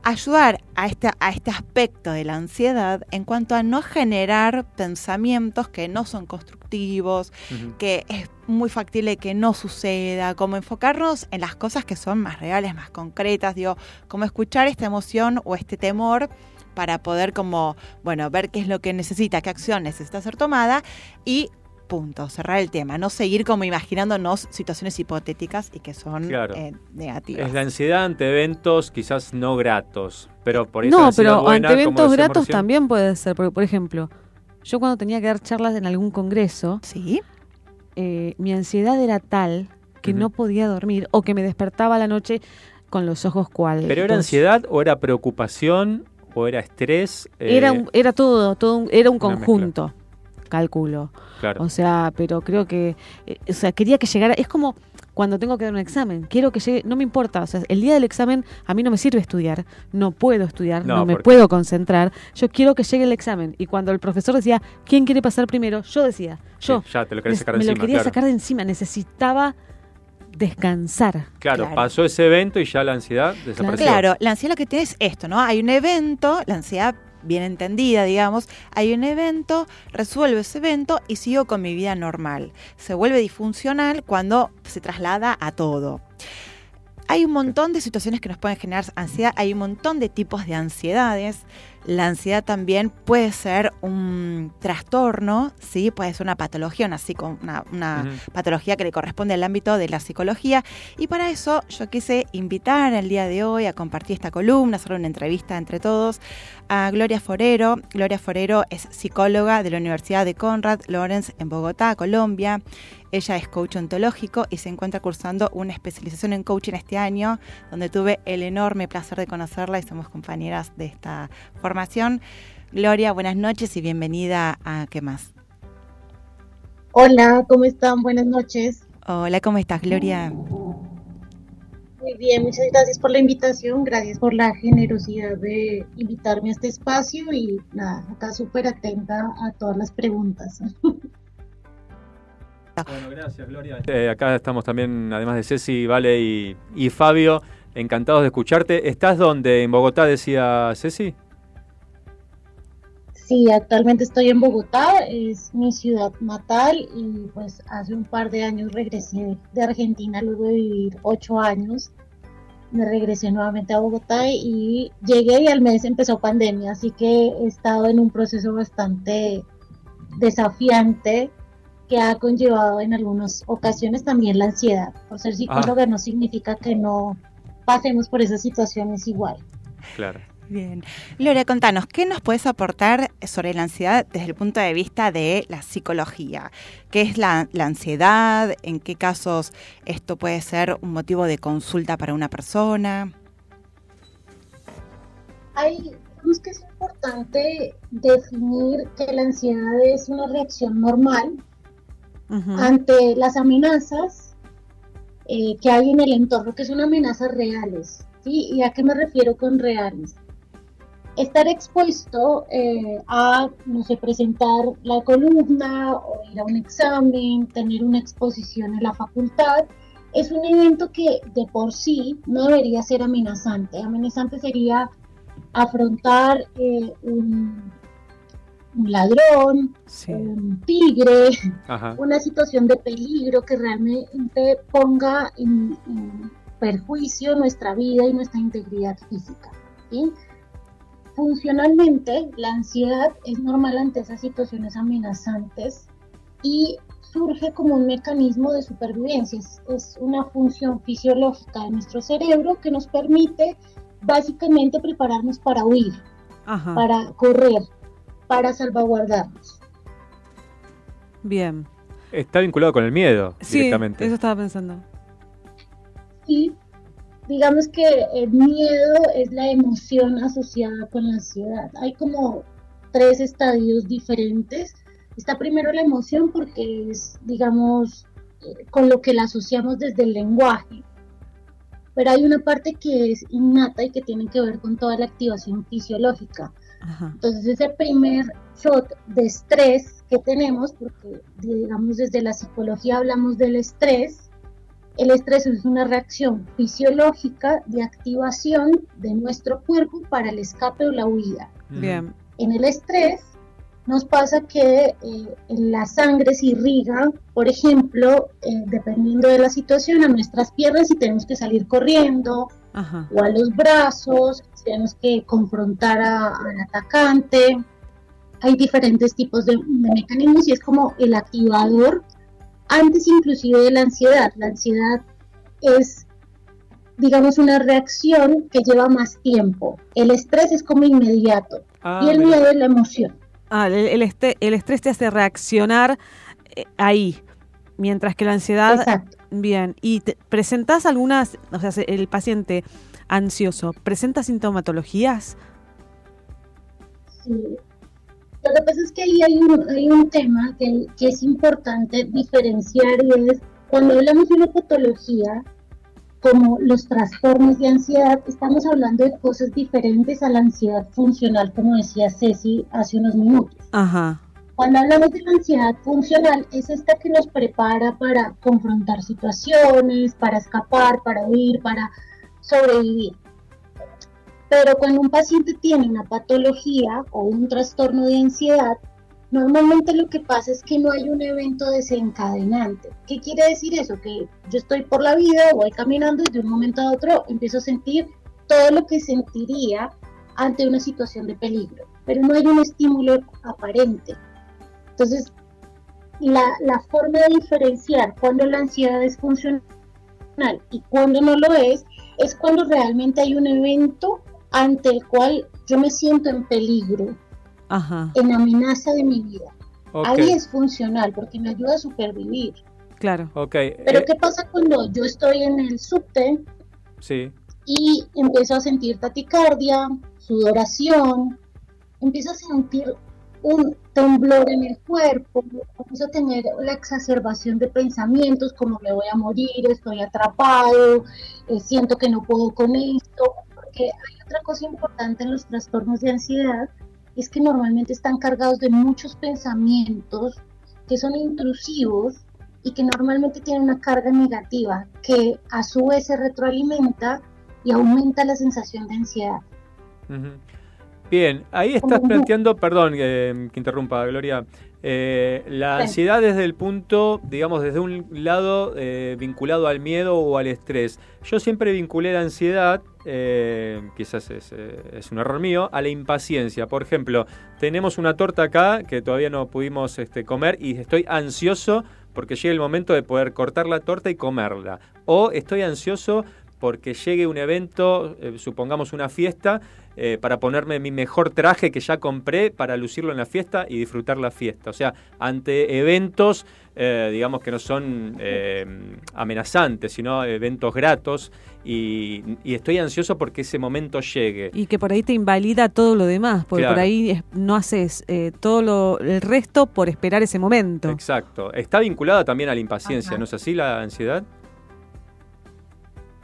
ayudar a este, a este aspecto de la ansiedad en cuanto a no generar pensamientos que no son constructivos, que es muy factible que no suceda, como enfocarnos en las cosas que son más reales, más concretas, digo, como escuchar esta emoción o este temor para poder como, bueno, ver qué es lo que necesita, qué acción necesita ser tomada y punto, cerrar el tema, no seguir como imaginándonos situaciones hipotéticas y que son Claro. eh, negativas. Es la ansiedad ante eventos quizás no gratos, pero por eso No, pero buena, ante eventos gratos también puede ser. Porque, por ejemplo, yo cuando tenía que dar charlas en algún congreso, eh, mi ansiedad era tal que no podía dormir o que me despertaba a la noche con los ojos cual. ¿Pero era ansiedad o era preocupación o era estrés? Eh, Era, un- era todo, todo un- era un mezcla. Calculo. Claro. O sea, pero creo que, eh, o sea, quería que llegara, es como cuando tengo que dar un examen, quiero que llegue, no me importa, o sea, el día del examen a mí no me sirve estudiar, no puedo estudiar, No, no, me porque- puedo concentrar, yo quiero que llegue el examen. Y cuando el profesor decía, ¿quién quiere pasar primero? Yo decía, yo. Sí, ya te lo Nes- sacar de me lo encima, quería claro. sacar de encima, necesitaba descansar. Claro, pasó ese evento y ya la ansiedad desapareció. Claro, la ansiedad lo que tiene es esto, ¿no? Hay un evento, la ansiedad bien entendida, digamos, hay un evento, resuelvo ese evento y sigo con mi vida normal. Se vuelve disfuncional cuando se traslada a todo. Hay un montón de situaciones que nos pueden generar ansiedad, hay un montón de tipos de ansiedades. La ansiedad también puede ser un trastorno, ¿sí? puede ser una patología, una, psico- una, patología que le corresponde al ámbito de la psicología. Y para eso yo quise invitar el día de hoy a compartir esta columna, hacer una entrevista entre todos a Gloria Forero. Gloria Forero es psicóloga de la Universidad de Conrad Lawrence en Bogotá, Colombia. Ella es coach ontológico y se encuentra cursando una especialización en coaching este año, donde tuve el enorme placer de conocerla y somos compañeras de esta formación. Gloria, buenas noches y bienvenida a ¿Qué más? Hola, ¿cómo están? Buenas noches. Hola, ¿cómo estás, Gloria? Muy bien, muchas gracias por la invitación, gracias por la generosidad de invitarme a este espacio y nada, acá súper atenta a todas las preguntas. Bueno, gracias, Gloria. Eh, acá estamos también, además de Ceci, Vale y, y Fabio, encantados de escucharte. ¿Estás donde? ¿En Bogotá, decía Ceci? Sí, actualmente estoy en Bogotá, es mi ciudad natal y pues hace un par de años regresé de Argentina luego de vivir ocho años. Me regresé nuevamente a Bogotá y llegué y al mes empezó pandemia, así que he estado en un proceso bastante desafiante que ha conllevado en algunas ocasiones también la ansiedad. Por ser psicóloga no significa que no pasemos por esas situaciones igual. Claro. Bien. Gloria, contanos, ¿qué nos puedes aportar sobre la ansiedad desde el punto de vista de la psicología? ¿Qué es la, la ansiedad? ¿En qué casos esto puede ser un motivo de consulta para una persona? Hay, creo que es importante definir que la ansiedad es una reacción normal ante las amenazas eh, que hay en el entorno, que son amenazas reales. ¿sí? ¿Y a qué me refiero con reales? Estar expuesto eh, a, no sé, presentar la columna o ir a un examen, tener una exposición en la facultad, es un evento que de por sí no debería ser amenazante. Amenazante sería afrontar eh, un, un ladrón, un tigre, Ajá. una situación de peligro que realmente ponga en, en perjuicio nuestra vida y nuestra integridad física. ¿sí? Funcionalmente, la ansiedad es normal ante esas situaciones amenazantes y surge como un mecanismo de supervivencia. Es, es una función fisiológica de nuestro cerebro que nos permite básicamente prepararnos para huir, Ajá. para correr, para salvaguardarnos. Bien. Está vinculado con el miedo Sí, directamente. eso estaba pensando. Y digamos que el miedo es la emoción asociada con la ansiedad. Hay como tres estadios diferentes. Está primero la emoción porque es, digamos, eh, con lo que la asociamos desde el lenguaje. Pero hay una parte que es innata y que tiene que ver con toda la activación fisiológica. Entonces ese primer shot de estrés que tenemos, porque digamos desde la psicología hablamos del estrés, el estrés es una reacción fisiológica de activación de nuestro cuerpo para el escape o la huida. Bien. En el estrés nos pasa que eh, la sangre se irriga, por ejemplo, eh, dependiendo de la situación, a nuestras piernas y tenemos que salir corriendo, Ajá. o a los brazos, tenemos que confrontar a- al atacante. Hay diferentes tipos de, de mecanismos y es como el activador antes inclusive de la ansiedad. La ansiedad es, digamos, una reacción que lleva más tiempo. El estrés es como inmediato Ah, y el mira. miedo es la emoción. Ah, el, el este- el estrés te hace reaccionar eh, ahí, mientras que la ansiedad... Bien, ¿y te, presentás algunas, o sea, se- el paciente ansioso, presenta sintomatologías? Sí. Lo que pasa es que ahí hay un, hay un tema que, que es importante diferenciar y es cuando hablamos de una patología como los trastornos de ansiedad, estamos hablando de cosas diferentes a la ansiedad funcional, como decía Ceci hace unos minutos. Ajá. Cuando hablamos de la ansiedad funcional, es esta que nos prepara para confrontar situaciones, para escapar, para huir, para sobrevivir. Pero cuando un paciente tiene una patología o un trastorno de ansiedad, normalmente lo que pasa es que no hay un evento desencadenante. ¿Qué quiere decir eso? Que yo estoy por la vida, voy caminando y de un momento a otro empiezo a sentir todo lo que sentiría ante una situación de peligro, pero no hay un estímulo aparente. Entonces, la, la forma de diferenciar cuando la ansiedad es funcional y cuando no lo es, es cuando realmente hay un evento ante el cual yo me siento en peligro, Ajá. en amenaza de mi vida. Ok. Ahí es funcional porque me ayuda a supervivir. Claro. Ok, Pero eh, ¿qué pasa cuando yo estoy en el subte sí. y empiezo a sentir taquicardia, sudoración, empiezo a sentir un temblor en el cuerpo, empiezo a tener la exacerbación de pensamientos como me voy a morir, estoy atrapado, eh, siento que no puedo con esto, porque hay otra cosa importante en los trastornos de ansiedad, es que normalmente están cargados de muchos pensamientos que son intrusivos y que normalmente tienen una carga negativa que a su vez se retroalimenta y aumenta la sensación de ansiedad. Ujú. Bien, ahí estás planteando, perdón eh, que interrumpa, Gloria, eh, la ansiedad desde el punto, digamos, desde un lado eh, vinculado al miedo o al estrés. Yo siempre vinculé la ansiedad, quizás es, es un error mío, a la impaciencia. Por ejemplo, tenemos una torta acá que todavía no pudimos este, comer y estoy ansioso porque llegue el momento de poder cortar la torta y comerla. O estoy ansioso porque llegue un evento, eh, supongamos una fiesta, eh, para ponerme mi mejor traje que ya compré para lucirlo en la fiesta y disfrutar la fiesta. O sea, ante eventos, eh, digamos que no son amenazantes, sino eventos gratos y, y estoy ansioso porque ese momento llegue. Y que por ahí te invalida todo lo demás, porque Claro. por ahí no haces todo lo, el resto por esperar ese momento. Exacto. Está vinculada también a la impaciencia, ¿no es así la ansiedad?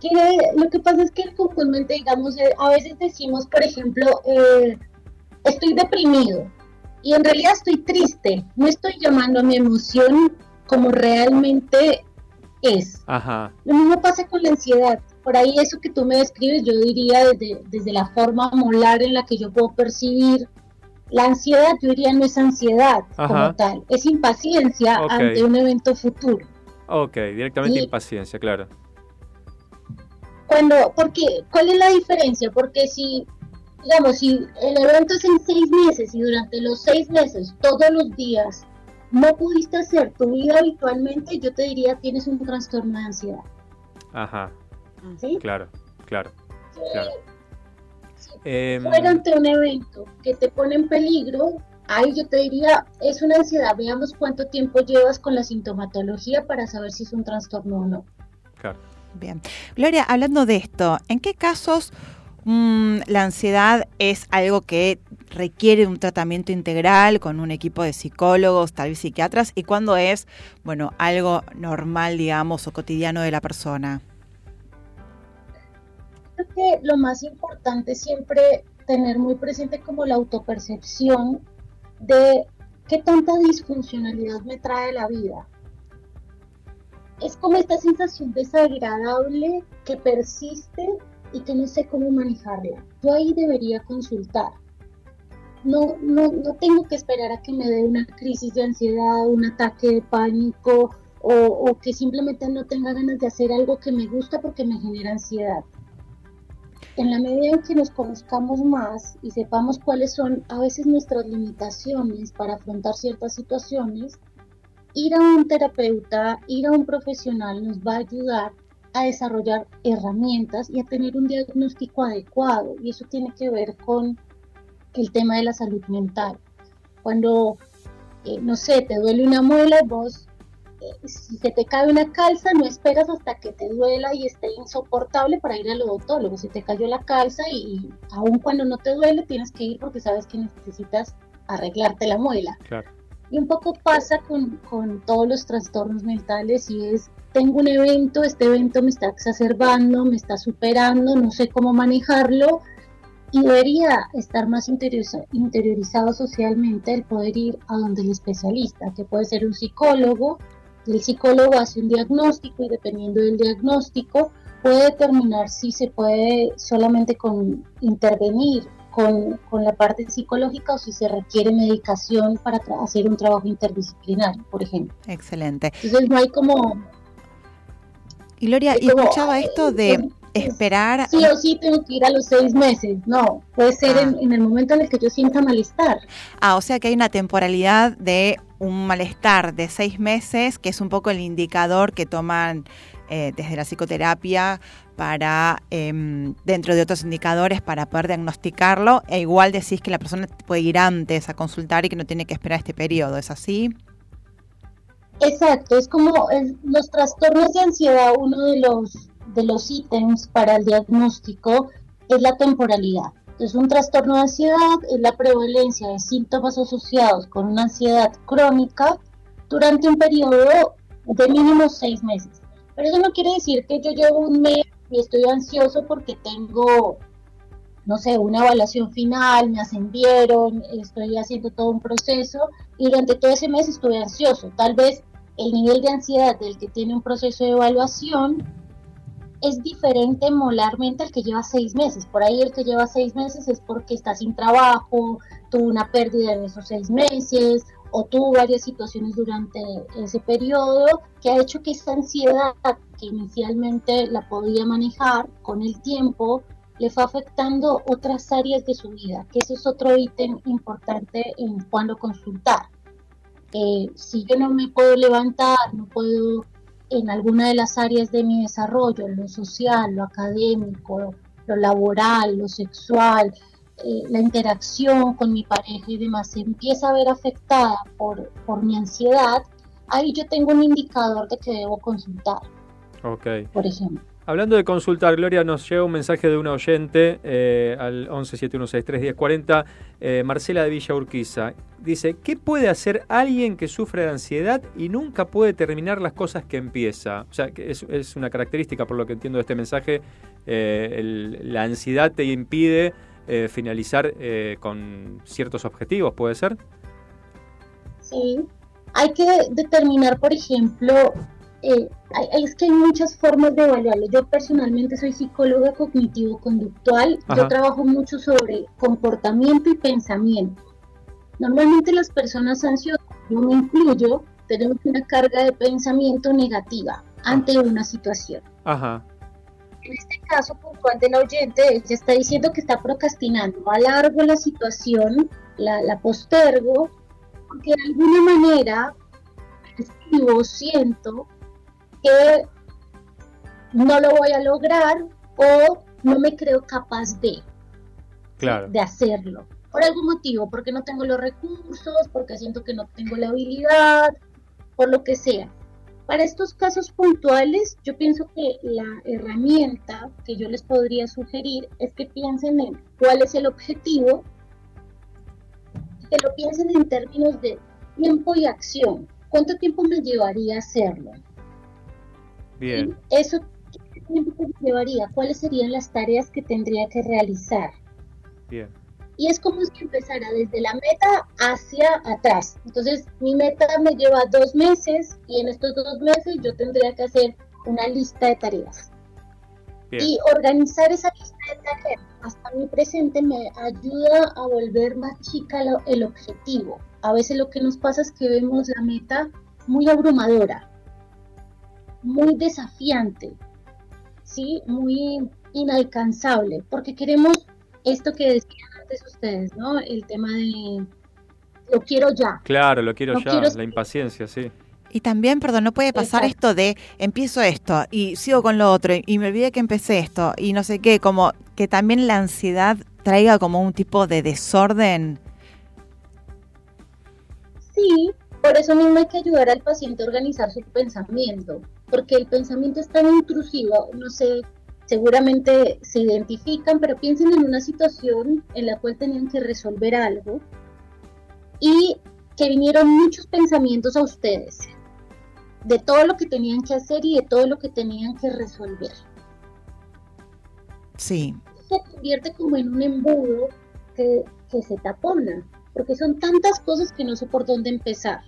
Que lo que pasa es que comúnmente, digamos, eh, a veces decimos, por ejemplo, eh, estoy deprimido y en realidad estoy triste. No estoy llamando a mi emoción como realmente es. Ajá. Lo mismo pasa con la ansiedad. Por ahí eso que tú me describes, yo diría desde, desde la forma molar en la que yo puedo percibir la ansiedad, yo diría no es ansiedad Ajá. como tal, es impaciencia ante un evento futuro. Ok, directamente Y- impaciencia, claro. Cuando, porque, ¿cuál es la diferencia? Porque si, digamos, si el evento es en seis meses y durante los seis meses, todos los días, no pudiste hacer tu vida habitualmente, yo te diría tienes un trastorno de ansiedad. Ajá. ¿sí? Claro, claro, claro. Em, fuera ante un evento que te pone en peligro, ahí yo te diría, es una ansiedad, veamos cuánto tiempo llevas con la sintomatología para saber si es un trastorno o no. claro. Bien. Gloria, hablando de esto, ¿en qué casos mm, la ansiedad es algo que requiere un tratamiento integral con un equipo de psicólogos, tal vez psiquiatras, y cuándo es, bueno, algo normal, digamos, o cotidiano de la persona? Creo que lo más importante es siempre tener muy presente como la autopercepción de qué tanta disfuncionalidad me trae la vida. Es como esta sensación desagradable que persiste y que no sé cómo manejarla. Yo ahí debería consultar. No, no, no tengo que esperar a que me dé una crisis de ansiedad, un ataque de pánico o, o que simplemente no tenga ganas de hacer algo que me gusta porque me genera ansiedad en la medida en que nos conozcamos más y sepamos cuáles son a veces nuestras limitaciones para afrontar ciertas situaciones, ir a un terapeuta, ir a un profesional nos va a ayudar a desarrollar herramientas y a tener un diagnóstico adecuado. Y eso tiene que ver con el tema de la salud mental. Cuando, eh, no sé, te duele una muela, vos eh, si se te cae una calza, no esperas hasta que te duela y esté insoportable para ir al odontólogo. Si te cayó la calza y, aun cuando no te duele, tienes que ir porque sabes que necesitas arreglarte la muela. Y un poco pasa con, con todos los trastornos mentales y es, tengo un evento, este evento me está exacerbando, me está superando, no sé cómo manejarlo y debería estar más interioriza- interiorizado socialmente el poder ir a donde el especialista, que puede ser un psicólogo, el psicólogo hace un diagnóstico y dependiendo del diagnóstico puede determinar si se puede solamente con intervenir con, con la parte psicológica o si se requiere medicación para hacer un trabajo interdisciplinario, por ejemplo. Excelente. Entonces no hay como... Y Gloria, y como, escuchaba esto de esperar... Sí o sí tengo que ir a los seis meses, no, puede ser en, en el momento en el que yo sienta malestar. Ah, o sea que hay una temporalidad de un malestar de seis meses, que es un poco el indicador que toman eh, desde la psicoterapia para, em, dentro de otros indicadores, para poder diagnosticarlo. E igual decís que la persona puede ir antes a consultar y que no tiene que esperar este periodo, ¿es así? Exacto, es como el- los trastornos de ansiedad, uno de los, de los ítems para el diagnóstico es la temporalidad. Entonces, un trastorno de ansiedad es la prevalencia de síntomas asociados con una ansiedad crónica durante un periodo de mínimo seis meses. Pero eso no quiere decir que yo llevo un mes y estoy ansioso porque tengo, no sé, una evaluación final, me ascendieron, estoy haciendo todo un proceso y durante todo ese mes estuve ansioso. Tal vez el nivel de ansiedad del que tiene un proceso de evaluación es diferente molarmente al que lleva seis meses. Por ahí el que lleva seis meses es porque está sin trabajo, tuvo una pérdida en esos seis meses o tuvo varias situaciones durante ese periodo que ha hecho que esa ansiedad que inicialmente la podía manejar con el tiempo le fue afectando otras áreas de su vida, que eso es otro ítem importante en cuando consultar. Eh, si yo no me puedo levantar, no puedo en alguna de las áreas de mi desarrollo, lo social, lo académico, lo laboral, lo sexual, eh, la interacción con mi pareja y demás, se empieza a ver afectada por, por mi ansiedad, ahí yo tengo un indicador de que debo consultar, Ok. por ejemplo. Hablando de consultar, Gloria, nos llega un mensaje de una oyente eh, al 1171631040, eh, Marcela de Villa Urquiza. Dice, ¿qué puede hacer alguien que sufre de ansiedad y nunca puede terminar las cosas que empieza? O sea, que es, es una característica, por lo que entiendo de este mensaje, eh, el- la ansiedad te impide eh, finalizar eh, con ciertos objetivos, ¿puede ser? Sí, hay que determinar, por ejemplo, eh, hay- es que hay muchas formas de evaluarlo. Yo personalmente soy psicóloga cognitivo-conductual. Yo trabajo mucho sobre comportamiento y pensamiento. Normalmente las personas ansiosas, yo me incluyo, tenemos una carga de pensamiento negativa ante una situación. Ajá. En este caso puntual del oyente, ella está diciendo que está procrastinando. Alargo la situación, la, la postergo, porque de alguna manera percibo, siento que no lo voy a lograr o no me creo capaz de. Claro. de hacerlo. Por algún motivo, porque no tengo los recursos, porque siento que no tengo la habilidad, por lo que sea. Para estos casos puntuales, yo pienso que la herramienta que yo les podría sugerir es que piensen en cuál es el objetivo, que lo piensen en términos de tiempo y acción. ¿Cuánto tiempo me llevaría hacerlo? Bien. Eso, ¿qué tiempo llevaría? ¿Cuáles serían las tareas que tendría que realizar? Bien. y es como si empezara desde la meta hacia atrás. Entonces, mi meta me lleva dos meses y en estos dos meses yo tendría que hacer una lista de tareas. Bien. Y organizar esa lista de tareas hasta mi presente me ayuda a volver más chica lo- el objetivo. A veces lo que nos pasa es que vemos la meta muy abrumadora, muy desafiante, ¿sí? muy inalcanzable, porque queremos esto que decían antes ustedes, ¿no? El tema de lo quiero ya. Claro, lo quiero ya, quiero- la impaciencia, sí. Y también, perdón, no puede pasar esto de empiezo esto y sigo con lo otro y me olvidé que empecé esto y no sé qué, como que también la ansiedad traiga como un tipo de desorden. Sí, por eso mismo hay que ayudar al paciente a organizar su pensamiento, porque el pensamiento es tan intrusivo, no sé, seguramente se identifican, pero piensen en una situación en la cual tenían que resolver algo y que vinieron muchos pensamientos a ustedes de todo lo que tenían que hacer y de todo lo que tenían que resolver. Sí, se convierte como en un embudo que, que se tapona, porque son tantas cosas que no sé por dónde empezar.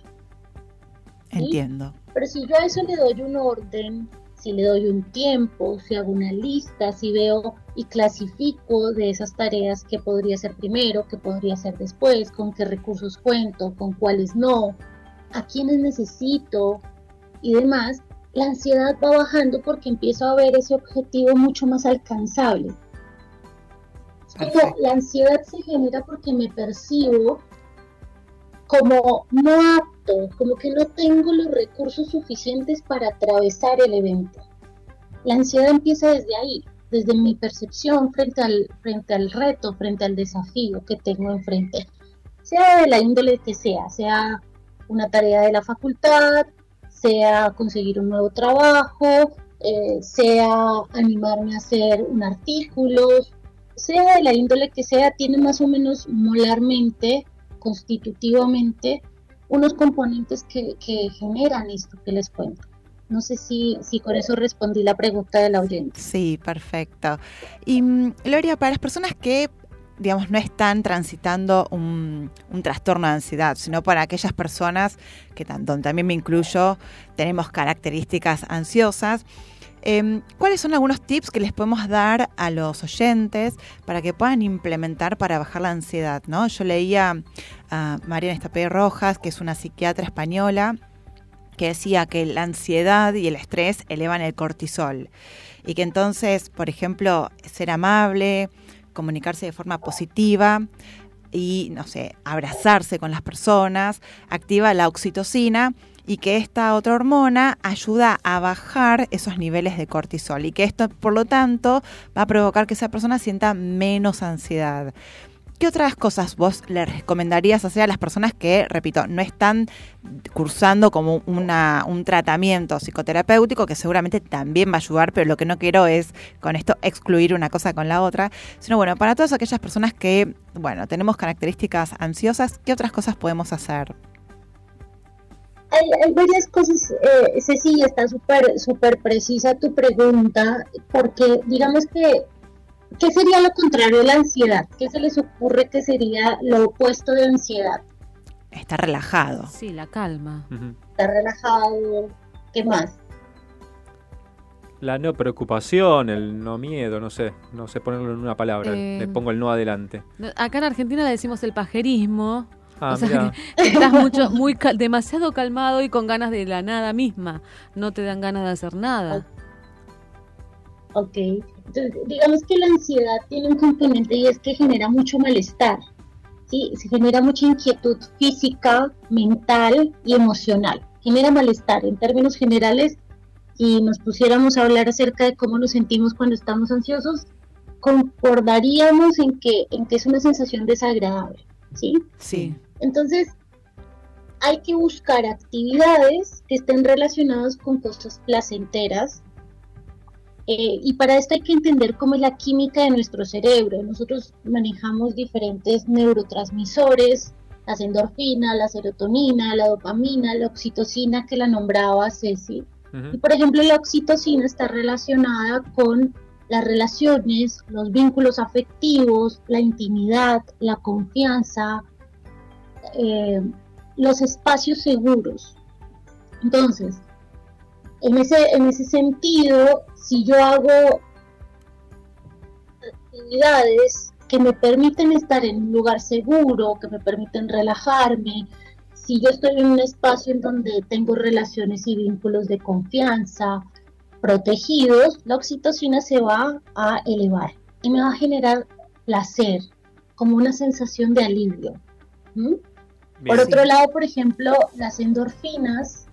Entiendo. Pero si yo a eso le doy un orden, si le doy un tiempo, si hago una lista, si veo y clasifico de esas tareas que podría hacer primero, que podría hacer después, con qué recursos cuento, con cuáles no, a quiénes necesito y demás, la ansiedad va bajando porque empiezo a ver ese objetivo mucho más alcanzable. Como la ansiedad se genera porque me percibo como no apto, como que no tengo los recursos suficientes para atravesar el evento. La ansiedad empieza desde ahí, desde mi percepción frente al, frente al reto, frente al desafío que tengo enfrente, sea de la índole que sea, sea una tarea de la facultad, sea conseguir un nuevo trabajo, eh, sea animarme a hacer un artículo, sea de la índole que sea, tiene más o menos molarmente, constitutivamente, unos componentes que, que generan esto que les cuento. No sé si, si con eso respondí la pregunta de la oyente. Sí, perfecto. Y mm, Gloria, para las personas que, digamos, no están transitando un, un trastorno de ansiedad, sino para aquellas personas que tan- donde también me incluyo, tenemos características ansiosas, em, ¿cuáles son algunos tips que les podemos dar a los oyentes para que puedan implementar para bajar la ansiedad? ¿no? Yo leía a Mariana Estapé Rojas, que es una psiquiatra española, que decía que la ansiedad y el estrés elevan el cortisol y que entonces, por ejemplo, ser amable, comunicarse de forma positiva y, no sé, abrazarse con las personas, activa la oxitocina y que esta otra hormona ayuda a bajar esos niveles de cortisol y que esto, por lo tanto, va a provocar que esa persona sienta menos ansiedad. ¿Qué otras cosas vos le recomendarías hacer a las personas que, repito, no están cursando como una, un tratamiento psicoterapéutico que seguramente también va a ayudar, pero lo que no quiero es con esto excluir una cosa con la otra, sino bueno, para todas aquellas personas que, bueno, tenemos características ansiosas, ¿qué otras cosas podemos hacer? Hay, hay varias cosas, eh, Ceci, está súper súper precisa tu pregunta, porque digamos que, ¿qué sería lo contrario de la ansiedad? ¿Qué se les ocurre que sería lo opuesto de ansiedad? Está relajado. Sí, la calma. Estar relajado, ¿qué más? La no preocupación, el no miedo, no sé, no sé ponerlo en una palabra, Eh, le pongo el no adelante. Acá en Argentina le decimos el pajerismo. Ah, o sea, mirá. que estás mucho, muy cal- demasiado calmado y con ganas de la nada misma. No te dan ganas de hacer nada. Ok, entonces digamos que la ansiedad tiene un componente y es que genera mucho malestar, ¿sí? Se genera mucha inquietud física, mental y emocional. Genera malestar. En términos generales, si nos pusiéramos a hablar acerca de cómo nos sentimos cuando estamos ansiosos, concordaríamos en que, en que es una sensación desagradable, ¿sí? Sí. Entonces, hay que buscar actividades que estén relacionadas con cosas placenteras. eh, y para esto hay que entender cómo es la química de nuestro cerebro. Nosotros manejamos diferentes neurotransmisores, las endorfinas, la serotonina, la dopamina, la oxitocina que la nombraba Ceci. Y por ejemplo, la oxitocina está relacionada con las relaciones, los vínculos afectivos, la intimidad, la confianza, eh, los espacios seguros. Entonces, en ese, en ese sentido, si yo hago actividades que me permiten estar en un lugar seguro, que me permiten relajarme, si yo estoy en un espacio en donde tengo relaciones y vínculos de confianza protegidos, la oxitocina se va a elevar y me va a generar placer, como una sensación de alivio. ¿m? Bien. Por otro lado, por ejemplo, las endorfinas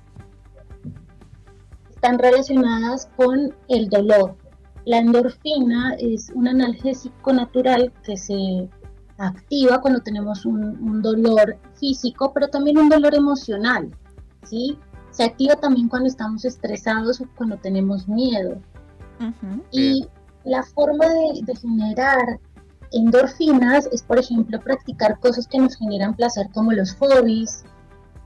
están relacionadas con el dolor. La endorfina es un analgésico natural que se activa cuando tenemos un, un dolor físico, pero también un dolor emocional, ¿sí? Se activa también cuando estamos estresados o cuando tenemos miedo. Y la forma de, de generar endorfinas es, por ejemplo, practicar cosas que nos generan placer como los hobbies,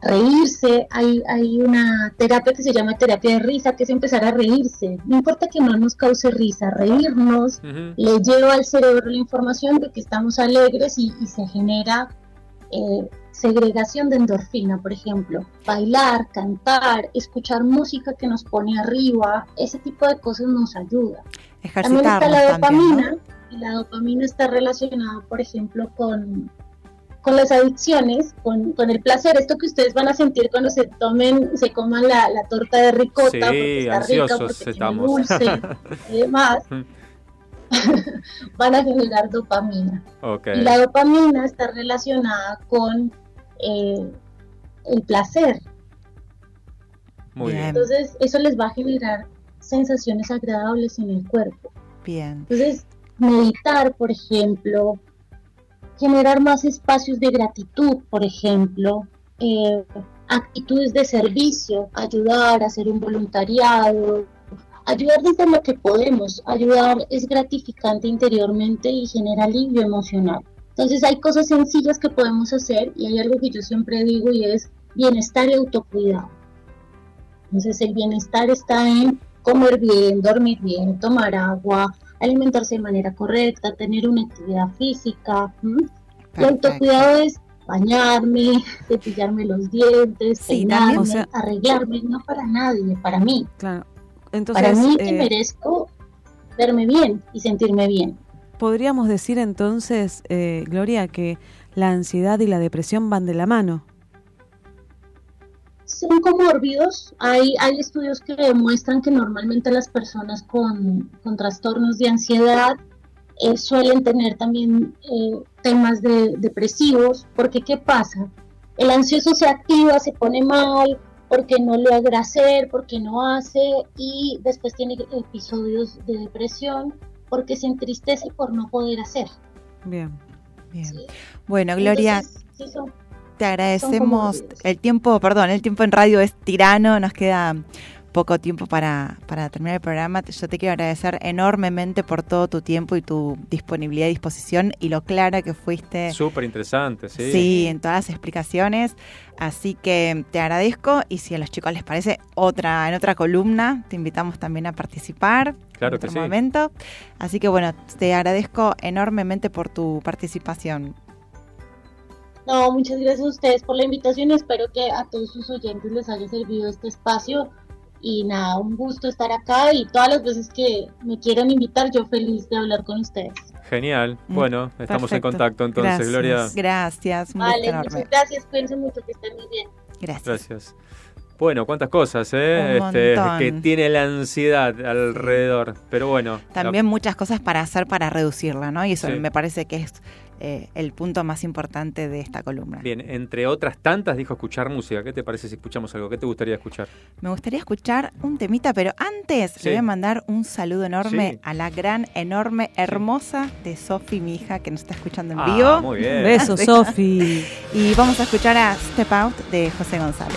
reírse. Hay, hay una terapia que se llama terapia de risa, que es empezar a reírse. No importa que no nos cause risa, reírnos le lleva al cerebro la información de que estamos alegres y, y se genera eh, segregación de endorfina, por ejemplo. Bailar, cantar, escuchar música que nos pone arriba, ese tipo de cosas nos ayuda. También está la también, dopamina, ¿no? Y la dopamina está relacionada, por ejemplo, con, con las adicciones, con, con el placer, esto que ustedes van a sentir cuando se tomen, se coman la, la torta de ricota, Sí, porque está rica, porque estamos. dulce y demás, van a generar dopamina. Y la dopamina está relacionada con eh, el placer. Muy bien. Entonces, eso les va a generar sensaciones agradables en el cuerpo. Bien. Entonces, meditar, por ejemplo, generar más espacios de gratitud, por ejemplo, eh, actitudes de servicio, ayudar, hacer un voluntariado, ayudar desde lo que podemos. Ayudar es gratificante interiormente y genera alivio emocional. Entonces hay cosas sencillas que podemos hacer y hay algo que yo siempre digo y es bienestar y autocuidado. Entonces el bienestar está en comer bien, dormir bien, tomar agua, alimentarse de manera correcta, tener una actividad física. El autocuidado es bañarme, cepillarme los dientes, Sí, peinarme, también, o sea- arreglarme, no para nadie, para mí. Claro. Entonces, para mí que eh, merezco verme bien y sentirme bien. podríamos decir entonces, eh, Gloria, que la ansiedad y la depresión van de la mano. Son comórbidos. Hay, hay estudios que demuestran que normalmente las personas con, con trastornos de ansiedad eh, suelen tener también eh, temas de, depresivos, porque ¿qué pasa? El ansioso se activa, se pone mal, porque no logra hacer, porque no hace, y después tiene episodios de depresión, porque se entristece por no poder hacer. Bien. Bien. Bueno, Gloria, Entonces, sí son- te agradecemos. El tiempo, perdón, el tiempo en radio es tirano, nos queda poco tiempo para, para terminar el programa. Yo te quiero agradecer enormemente por todo tu tiempo y tu disponibilidad y disposición y lo clara que fuiste. Súper interesante, sí. Sí, en todas las explicaciones. Así que te agradezco y si a los chicos les parece otra en otra columna, te invitamos también a participar Claro en que otro sí. momento. Así que bueno, te agradezco enormemente por tu participación. No, muchas gracias a ustedes por la invitación. Espero que a todos sus oyentes les haya servido este espacio. Y nada, un gusto estar acá y todas las veces que me quieran invitar, yo feliz de hablar con ustedes. Genial. Bueno, estamos en Perfecto. contacto entonces, Gracias. Gloria. Gracias, un Vale, enorme. muchas gracias, cuídense mucho, que estén muy bien. Gracias. Gracias. Bueno, cuántas cosas, ¿eh? Un Este, que tiene la ansiedad alrededor. Pero bueno. la- También muchas cosas para hacer para reducirla, ¿no? Y eso Sí. me parece que es eh, el punto más importante de esta columna. Bien, entre otras tantas dijo escuchar música. ¿Qué te parece si escuchamos algo? ¿Qué te gustaría escuchar? Me gustaría escuchar un temita, pero antes Sí. le voy a mandar un saludo enorme Sí. a la gran, enorme, hermosa de Sofi, mi hija, que nos está escuchando en Ah, vivo. muy bien. Beso, Sí. Sofi. Y vamos a escuchar a Step Out de José González.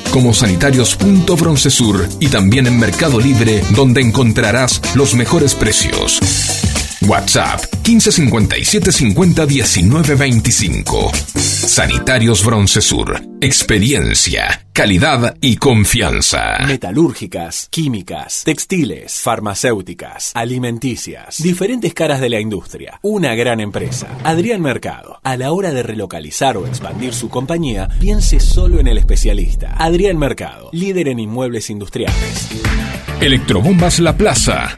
como sanitarios.broncesur y también en Mercado Libre donde encontrarás los mejores precios. WhatsApp 1557 50 19 25. Sanitarios Broncesur. Experiencia, calidad y confianza. Metalúrgicas, químicas, textiles, farmacéuticas, alimenticias, diferentes caras de la industria. Una gran empresa. Adrián Mercado. A la hora de relocalizar o expandir su compañía, piense solo en el especialista. Adrián Mercado, líder en inmuebles industriales. Electrobombas La Plaza.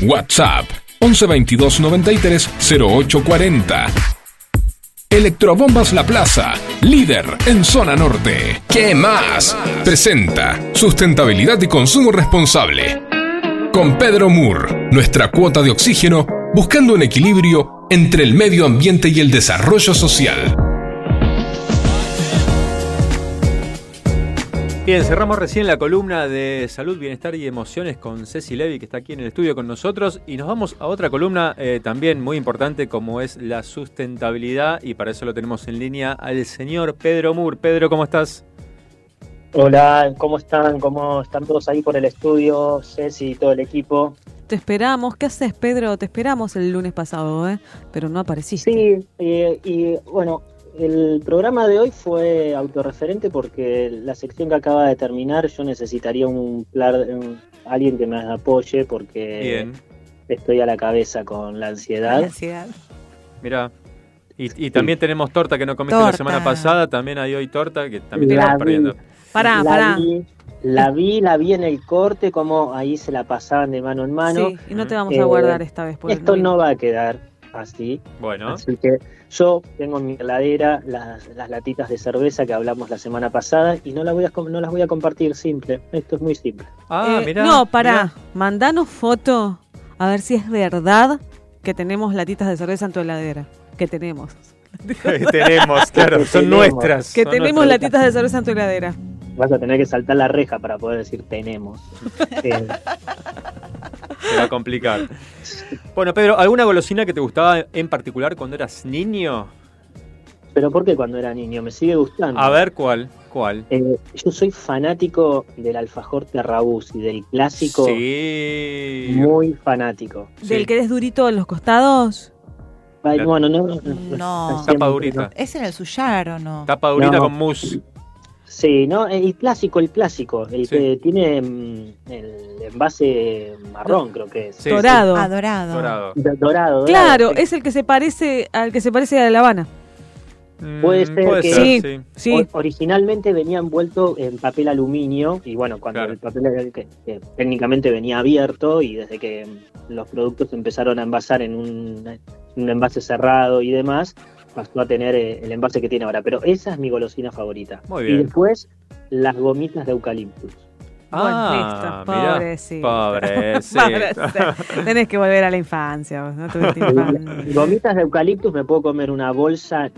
WhatsApp 1122 93 0840. Electrobombas La Plaza, líder en zona norte. ¿Qué más? Presenta sustentabilidad y consumo responsable. Con Pedro Moore, nuestra cuota de oxígeno, buscando un equilibrio entre el medio ambiente y el desarrollo social. Bien, cerramos recién la columna de salud, bienestar y emociones con Ceci Levy, que está aquí en el estudio con nosotros, y nos vamos a otra columna eh, también muy importante como es la sustentabilidad, y para eso lo tenemos en línea al señor Pedro Moore. Pedro, ¿cómo estás? Hola, ¿cómo están? ¿Cómo están todos ahí por el estudio? Ceci y todo el equipo. Te esperamos. ¿Qué haces, Pedro? Te esperamos el lunes pasado, ¿eh? Pero no apareciste. Sí, eh, y bueno, el programa de hoy fue autorreferente porque la sección que acaba de terminar yo necesitaría un, plan, un- alguien que me apoye porque Bien. estoy a la cabeza con la ansiedad. Mira. Y, y también tenemos torta que no comiste la semana pasada, también hay hoy torta que también te La estamos vi. perdiendo. Pará, la pará. Vi, la vi, la vi en el corte, como ahí se la pasaban de mano en mano. Sí, y no te vamos Eh, a guardar esta vez. Esto no va a quedar así. Bueno. Así que yo tengo en mi heladera las, las latitas de cerveza que hablamos la semana pasada y no las voy a, no las voy a compartir simple. Esto es muy simple. Ah, Eh, no, pará. Mandanos foto a ver si es verdad que tenemos latitas de cerveza en tu heladera. Que tenemos. Que tenemos, claro, Que son tenemos. nuestras. Que son tenemos nuestras. latitas de cerveza en tu heladera. Vas a tener que saltar la reja para poder decir tenemos. Eh, Se va a complicar. Bueno, Pedro, ¿alguna golosina que te gustaba en particular cuando eras niño? Pero ¿por qué cuando era niño? Me sigue gustando. A ver, ¿cuál? ¿Cuál? Eh, yo soy fanático del alfajor Terrabus y del clásico. Sí. Muy fanático. ¿Del que eres durito en los costados? Ay, bueno, no, no, No. Tapa durita. ¿Es en el suyar o no? Tapa durita No. con mousse. Sí, no, el clásico, el clásico, el Sí. que tiene mm, el envase marrón, creo que es. Sí, Dorado. Ah, dorado. Dorado. Do- Dorado. Claro, dorado, sí. es el que se parece al que se parece a La Habana. Puede Mm, ser puede que Sí, sí. sí. originalmente venía envuelto en papel aluminio y bueno, cuando Claro. el papel que, que técnicamente venía abierto y desde que los productos empezaron a envasar en un, un envase cerrado y demás, pasó a tener eh, el envase que tiene ahora. Pero esa es mi golosina favorita. Muy Y bien. después las gomitas de eucaliptus. Ah, pobrecito. Pobrecito. Pobrecito. Tenés que volver a la infancia, vos, ¿no? Tuviste. Gomitas de eucaliptus me puedo comer una bolsa,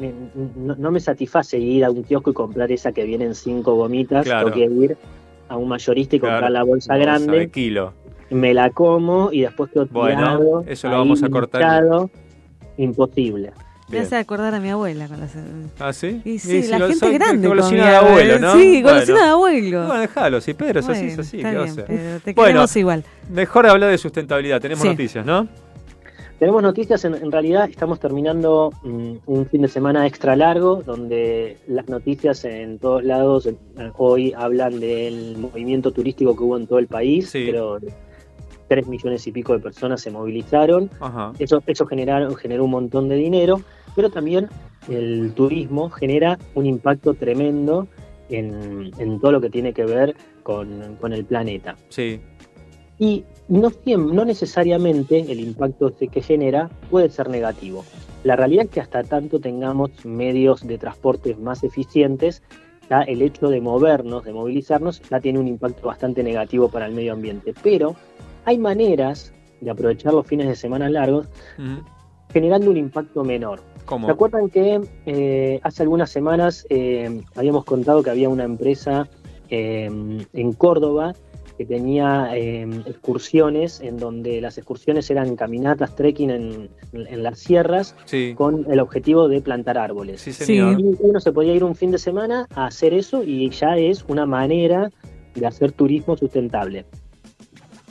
no, no me satisface ir a un kiosco y comprar esa que vienen cinco gomitas, Claro. tengo que ir a un mayorista y comprar Claro. la bolsa, Bolsa grande, de kilo. me la como y después quedo Bueno, tirado, eso lo vamos a cortar. hinchado, imposible. Me hace acordar a mi abuela con las... ¿Ah, sí? Y sí, si la lo- gente son- grande Golosina de abuelo, ¿eh? ¿no? Sí, Bueno. golosina de abuelo. Bueno, déjalo, sí, Pedro, es así, es Bueno, así. está ¿qué bien? Pedro, te Bueno, queremos igual. Mejor hablar de sustentabilidad, tenemos Sí. noticias, ¿no? Tenemos noticias, en, en realidad estamos terminando mm, un fin de semana extra largo, donde las noticias en todos lados eh, hoy hablan del movimiento turístico que hubo en todo el país, Sí. pero tres millones y pico de personas se movilizaron, Ajá. eso, eso generaron, generó un montón de dinero, pero también el turismo genera un impacto tremendo en, en todo lo que tiene que ver con, con el planeta. Sí. Y no, no necesariamente el impacto este que genera puede ser negativo. La realidad es que hasta tanto tengamos medios de transporte más eficientes, el hecho de movernos, de movilizarnos, ya tiene un impacto bastante negativo para el medio ambiente. Pero hay maneras de aprovechar los fines de semana largos generando un impacto menor. ¿Cómo? ¿Se acuerdan que eh, hace algunas semanas eh, habíamos contado que había una empresa eh, en Córdoba que tenía eh, excursiones en donde las excursiones eran caminatas, trekking en, en las sierras Sí. con el objetivo de plantar árboles. Sí, señor. Y uno se podía ir un fin de semana a hacer eso y ya es una manera de hacer turismo sustentable.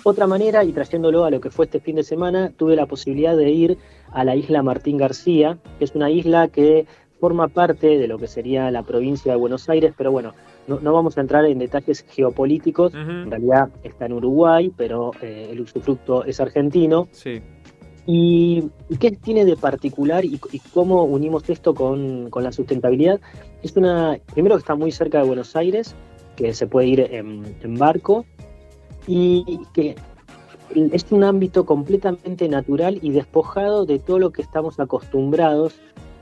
Otra manera, y trayéndolo a lo que fue este fin de semana, tuve la posibilidad de ir a la isla Martín García, que es una isla que forma parte de lo que sería la provincia de Buenos Aires, pero bueno, no, no vamos a entrar en detalles geopolíticos, en realidad está en Uruguay, pero eh, el usufructo es argentino. Sí. ¿Y y qué tiene de particular y, y cómo unimos esto con, con la sustentabilidad? Es una, primero que está muy cerca de Buenos Aires, que se puede ir en, en barco, y que es un ámbito completamente natural y despojado de todo lo que estamos acostumbrados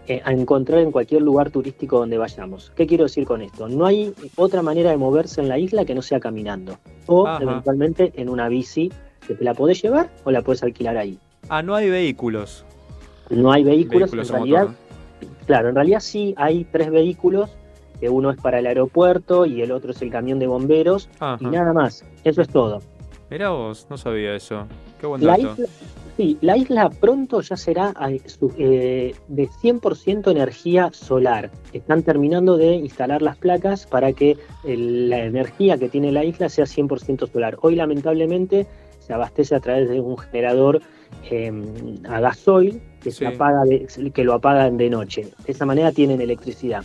eh, a encontrar en cualquier lugar turístico donde vayamos. ¿Qué quiero decir con esto? No hay otra manera de moverse en la isla que no sea caminando o Ajá. eventualmente en una bici que te la podés llevar o la podés alquilar ahí. Ah, no hay vehículos. No hay vehículos, Vehículos en realidad. motor, Claro, en realidad sí hay tres vehículos, que uno es para el aeropuerto y el otro es el camión de bomberos Ajá. y nada más. Eso es todo. Mirá vos, no sabía eso. Qué buen La dato. isla, sí, la isla pronto ya será eh, de 100% energía solar. Están terminando de instalar las placas para que el- la energía que tiene la isla sea 100% solar. Hoy lamentablemente se abastece a través de un generador eh, a gasoil que, se Sí. apaga de- que lo apagan de noche. De esa manera tienen electricidad.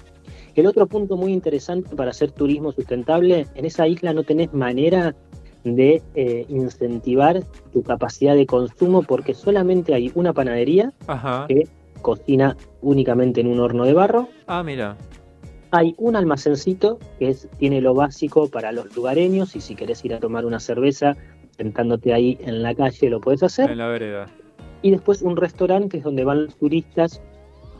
El otro punto muy interesante para hacer turismo sustentable, en esa isla no tenés manera de eh, incentivar tu capacidad de consumo porque solamente hay una panadería Ajá. que cocina únicamente en un horno de barro. Ah, mira. Hay un almacencito que es, tiene lo básico para los lugareños y si querés ir a tomar una cerveza sentándote ahí en la calle lo puedes hacer. En la vereda. Y después un restaurante que es donde van los turistas,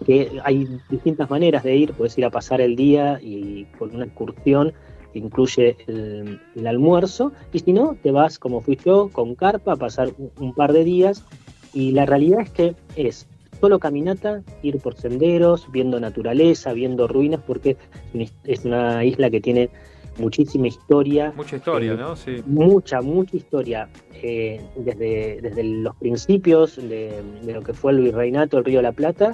que hay distintas maneras de ir, puedes ir a pasar el día y con una excursión que incluye el, almuerzo, y si no, te vas como fui yo, con carpa, a pasar un, un par de días, y la realidad es que es solo caminata, ir por senderos, viendo naturaleza, viendo ruinas, porque es una isla que tiene muchísima historia, Mucha historia, Eh, ¿no? Sí. mucha, mucha historia, eh, desde, desde los principios de, de lo que fue el virreinato del Río de la Plata,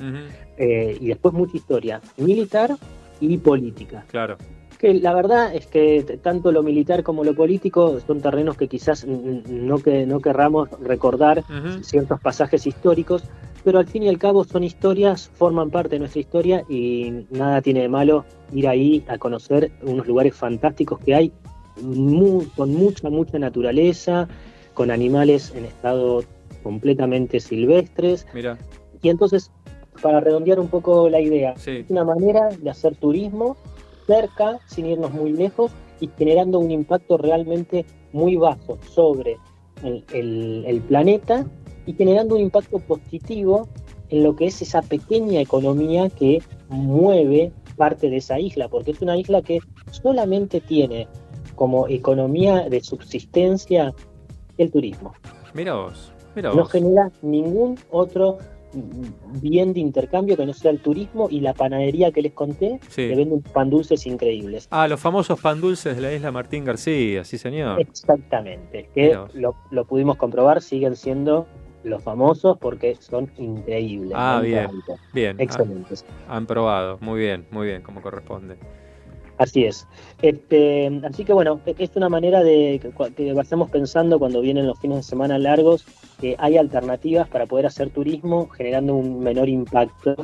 eh, y después mucha historia militar y política. Claro. Que la verdad es que tanto lo militar como lo político son terrenos que quizás no, que, no querramos recordar ciertos pasajes históricos, pero al fin y al cabo son historias, forman parte de nuestra historia y nada tiene de malo ir ahí a conocer unos lugares fantásticos que hay mu- con mucha, mucha naturaleza, con animales en estado completamente silvestres. Mira. Y entonces, para redondear un poco la idea, Sí. es una manera de hacer turismo cerca, sin irnos muy lejos, y generando un impacto realmente muy bajo sobre el, el- el planeta y generando un impacto positivo en lo que es esa pequeña economía que mueve parte de esa isla, porque es una isla que solamente tiene como economía de subsistencia el turismo. Mira vos. Mira No vos. genera ningún otro bien de intercambio que no sea el turismo y la panadería que les conté, Sí. que venden pan dulces increíbles. Ah, los famosos pan dulces de la isla Martín García, sí señor. Exactamente, que lo pudimos comprobar, siguen siendo los famosos porque son increíbles. Ah, bien. Bien. Excelentes. Ah, Han probado. Muy bien, muy bien, como corresponde. Así es. Este, así que bueno, e- es una manera de que, estamos pensando cuando vienen los fines de semana largos, que hay alternativas para poder hacer turismo generando un menor impacto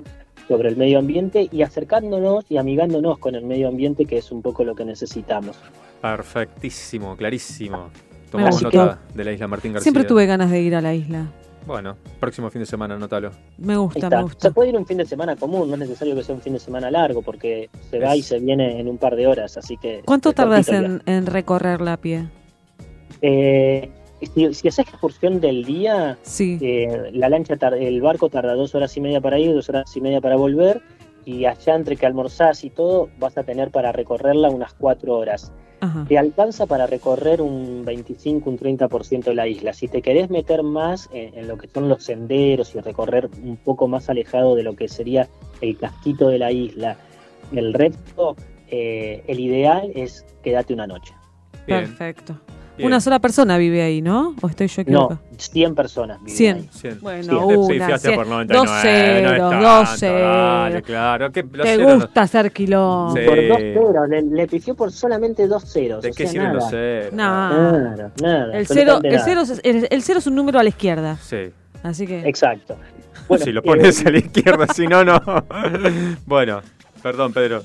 sobre el medio ambiente y acercándonos y amigándonos con el medio ambiente, que es un poco lo que necesitamos. Perfectísimo, clarísimo. Tomamos nota de la isla Martín García. Siempre tuve ganas de ir a la isla. Bueno, próximo fin de semana, anótalo. Me gusta, me gusta. Se puede ir un fin de semana común, no es necesario que sea un fin de semana largo, porque se va y se viene en un par de horas, así que... ¿Cuánto tardas en, en recorrer la pie? Eh, si, si haces excursión del día, Sí. eh, la lancha el barco tarda dos horas y media para ir, dos horas y media para volver, y allá entre que almorzás y todo vas a tener para recorrerla unas cuatro horas. Ajá. te alcanza para recorrer un 25, un 30% de la isla. Si te querés meter más en, en lo que son los senderos y recorrer un poco más alejado de lo que sería el casquito de la isla, el resto, eh, el ideal es quedarte una noche. Perfecto. Bien. Una sola persona vive ahí, ¿no? ¿O estoy yo No, equivocada? 100 personas. viven 100. ahí. Cien. Bueno, Cien. Te una, pifiaste cien. por 99. dos no ceros, tanto, dos Dale, ceros. claro. Te ceros gusta hacer kilómetros. Por dos ceros, le, le pifió por solamente dos ceros. ¿De o qué sea, sirven nada. los ceros? Nada. Nada, nada. El cero, el, cero, es- el, el cero es un número a la izquierda. Sí. Así que. Exacto. si lo pones a la izquierda, si no, no. bueno, perdón, Pedro.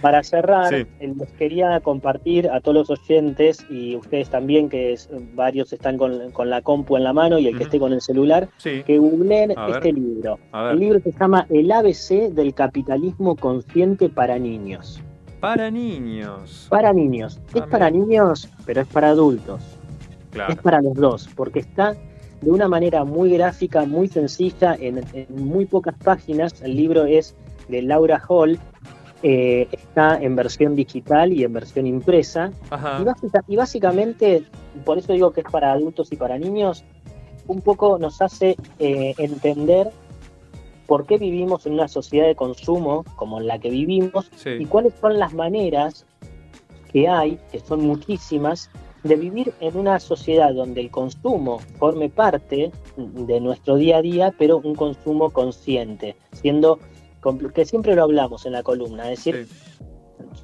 Para cerrar, Sí. eh, les quería compartir a todos los oyentes y ustedes también, que es- varios están con, con la compu en la mano y el que esté con el celular, Sí. que googleen este libro. El libro se llama El ABC del capitalismo consciente para niños. Para niños. Para niños. Es para niños, pero es para adultos. Claro. Es para los dos, porque está de una manera muy gráfica, muy sencilla, en, en muy pocas páginas. El libro es de Laura Hall, eh, está en versión digital y en versión impresa. Y, básica- y básicamente, por eso digo que es para adultos y para niños, un poco nos hace eh, entender por qué vivimos en una sociedad de consumo como la que vivimos y cuáles son las maneras que hay, que son muchísimas, de vivir en una sociedad donde el consumo forme parte de nuestro día a día, pero un consumo consciente, siendo que siempre lo hablamos en la columna, es decir,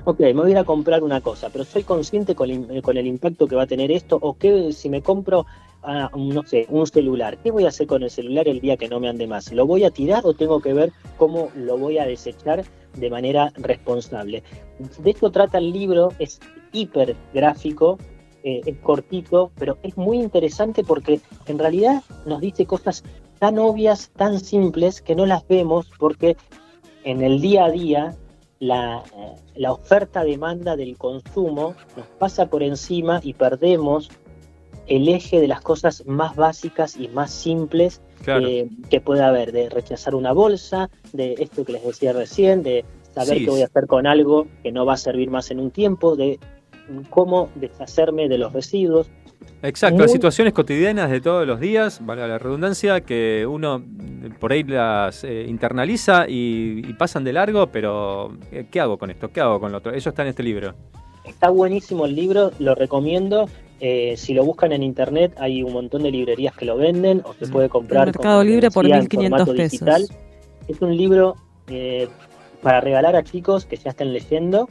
ok, me voy a ir a comprar una cosa, pero soy consciente con, el- el impacto que va a tener esto, o que si me compro, ah, no sé, un celular, ¿qué voy a hacer con el celular el día que no me ande más? ¿Lo voy a tirar o tengo que ver cómo lo voy a desechar de manera responsable? De esto trata el libro, es hiper gráfico, eh, es cortito, pero es muy interesante porque en realidad nos dice cosas tan obvias, tan simples, que no las vemos porque en el día a día la, la oferta-demanda del consumo nos pasa por encima y perdemos el eje de las cosas más básicas y más simples Claro. eh, que puede haber, de rechazar una bolsa, de esto que les decía recién, de saber Sí, qué voy a hacer con algo que no va a servir más en un tiempo, de cómo deshacerme de los residuos. Exacto, Muy- las situaciones cotidianas de todos los días, vale la redundancia, que uno eh, por ahí las eh, internaliza y, y pasan de largo, pero eh, ¿qué hago con esto? ¿Qué hago con lo otro? Eso está en este libro. Está buenísimo el libro, lo recomiendo. Eh, si lo buscan en internet, hay un montón de librerías que lo venden o se puede comprar En Mercado Libre por decía, en 1500 formato pesos. digital. Es un libro eh, para regalar a chicos que ya estén leyendo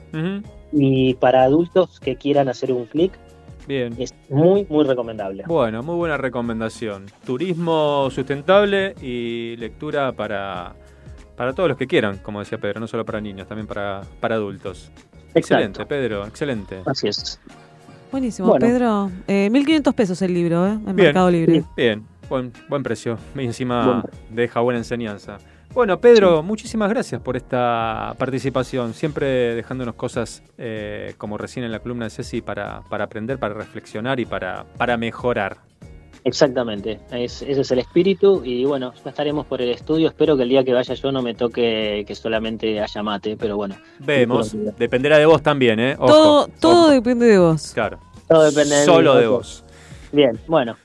y para adultos que quieran hacer un clic. Bien. Es muy, muy recomendable. Bueno, muy buena recomendación. Turismo sustentable y lectura para, para todos los que quieran, como decía Pedro, no solo para niños, también para, para adultos. Excelente, Pedro, excelente. Así es. Buenísimo, Bueno. Pedro. Eh, 1500 pesos el libro, ¿eh? En Bien, Mercado Libre. Bien, buen, buen precio. Y encima Buen deja buena enseñanza. Bueno, Pedro, muchísimas gracias por esta participación. Siempre dejándonos cosas eh, como recién en la columna de Ceci para, para aprender, para reflexionar y para, para mejorar. Exactamente, es- ese es el espíritu y bueno, ya estaremos por el estudio. Espero que el día que vaya yo no me toque que solamente haya mate, pero bueno. Vemos, dependerá de vos también, ¿eh? Ojo. Todo, todo depende de vos. Claro. Todo depende de mí, Solo de vos. Bien, bueno,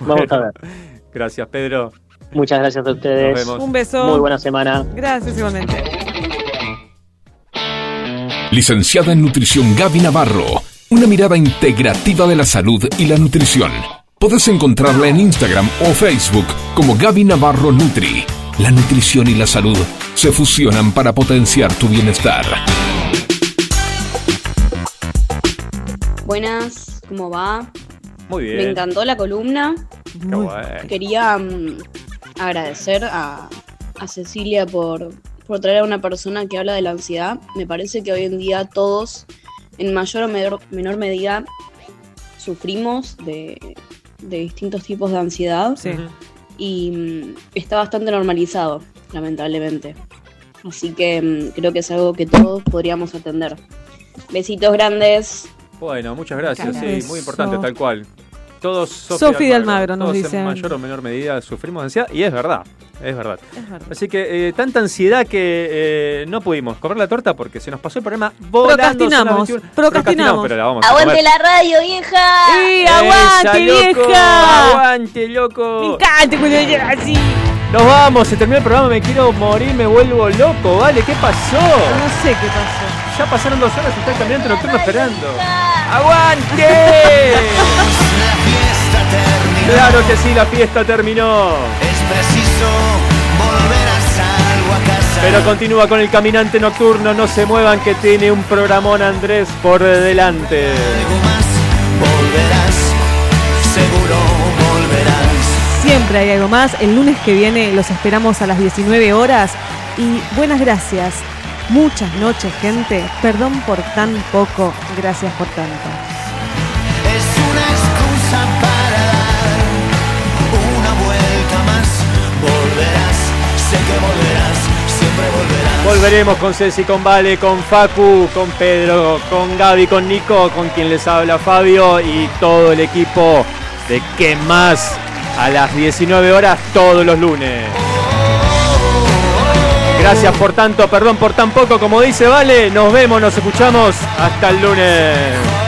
vamos a ver. Gracias, Pedro. Muchas gracias a ustedes. Nos vemos. Un beso. Muy buena semana. Gracias igualmente. Licenciada en Nutrición Gaby Navarro. Una mirada integrativa de la salud y la nutrición. Podés encontrarla en Instagram o Facebook como Gaby Navarro Nutri. La nutrición y la salud se fusionan para potenciar tu bienestar. Buenas, ¿cómo va? Muy bien. Me encantó la columna. Quería mm, agradecer a, a Cecilia por, por traer a una persona que habla de la ansiedad. Me parece que hoy en día todos, en mayor o menor, menor medida, sufrimos de, de distintos tipos de ansiedad. Y mm, está bastante normalizado, lamentablemente. Así que mm, creo que es algo que todos podríamos atender. Besitos grandes. Bueno, muchas gracias. Gracias. Sí, muy importante, tal cual. Todos Sofi de Almagro nos todos dice. En mayor o menor medida sufrimos de ansiedad y es verdad. Es verdad. Es verdad. Así que eh, tanta ansiedad que eh, no pudimos comer la torta porque se nos pasó el programa volando. Procrastinamos, 21. procrastinamos. pero la vamos a Aguante comer. la radio, vieja. ¡Sí, Esa, aguante, loco, vieja! ¡Aguante, loco! Me encanta cuando llega así. Nos vamos, se terminó el programa, me quiero morir, me vuelvo loco, ¿vale? ¿Qué pasó? No sé qué pasó. Ya pasaron dos horas y está el caminante nocturno esperando. ¡Aguante! Claro que sí, la fiesta terminó. Es preciso volver a salvo a casa. Pero continúa con el caminante nocturno, no se muevan que tiene un programón Andrés por delante. volverás, seguro volverás. Siempre hay algo más. El lunes que viene los esperamos a las 19 horas. Y buenas gracias. Muchas noches, gente. Perdón por tan poco. Gracias por tanto. Volveremos con Ceci, con Vale, con Facu, con Pedro, con Gaby, con Nico, con quien les habla Fabio y todo el equipo de ¿Qué más? A las 19 horas todos los lunes. Gracias por tanto, perdón por tan poco, como dice Vale. Nos vemos, nos escuchamos. Hasta el lunes.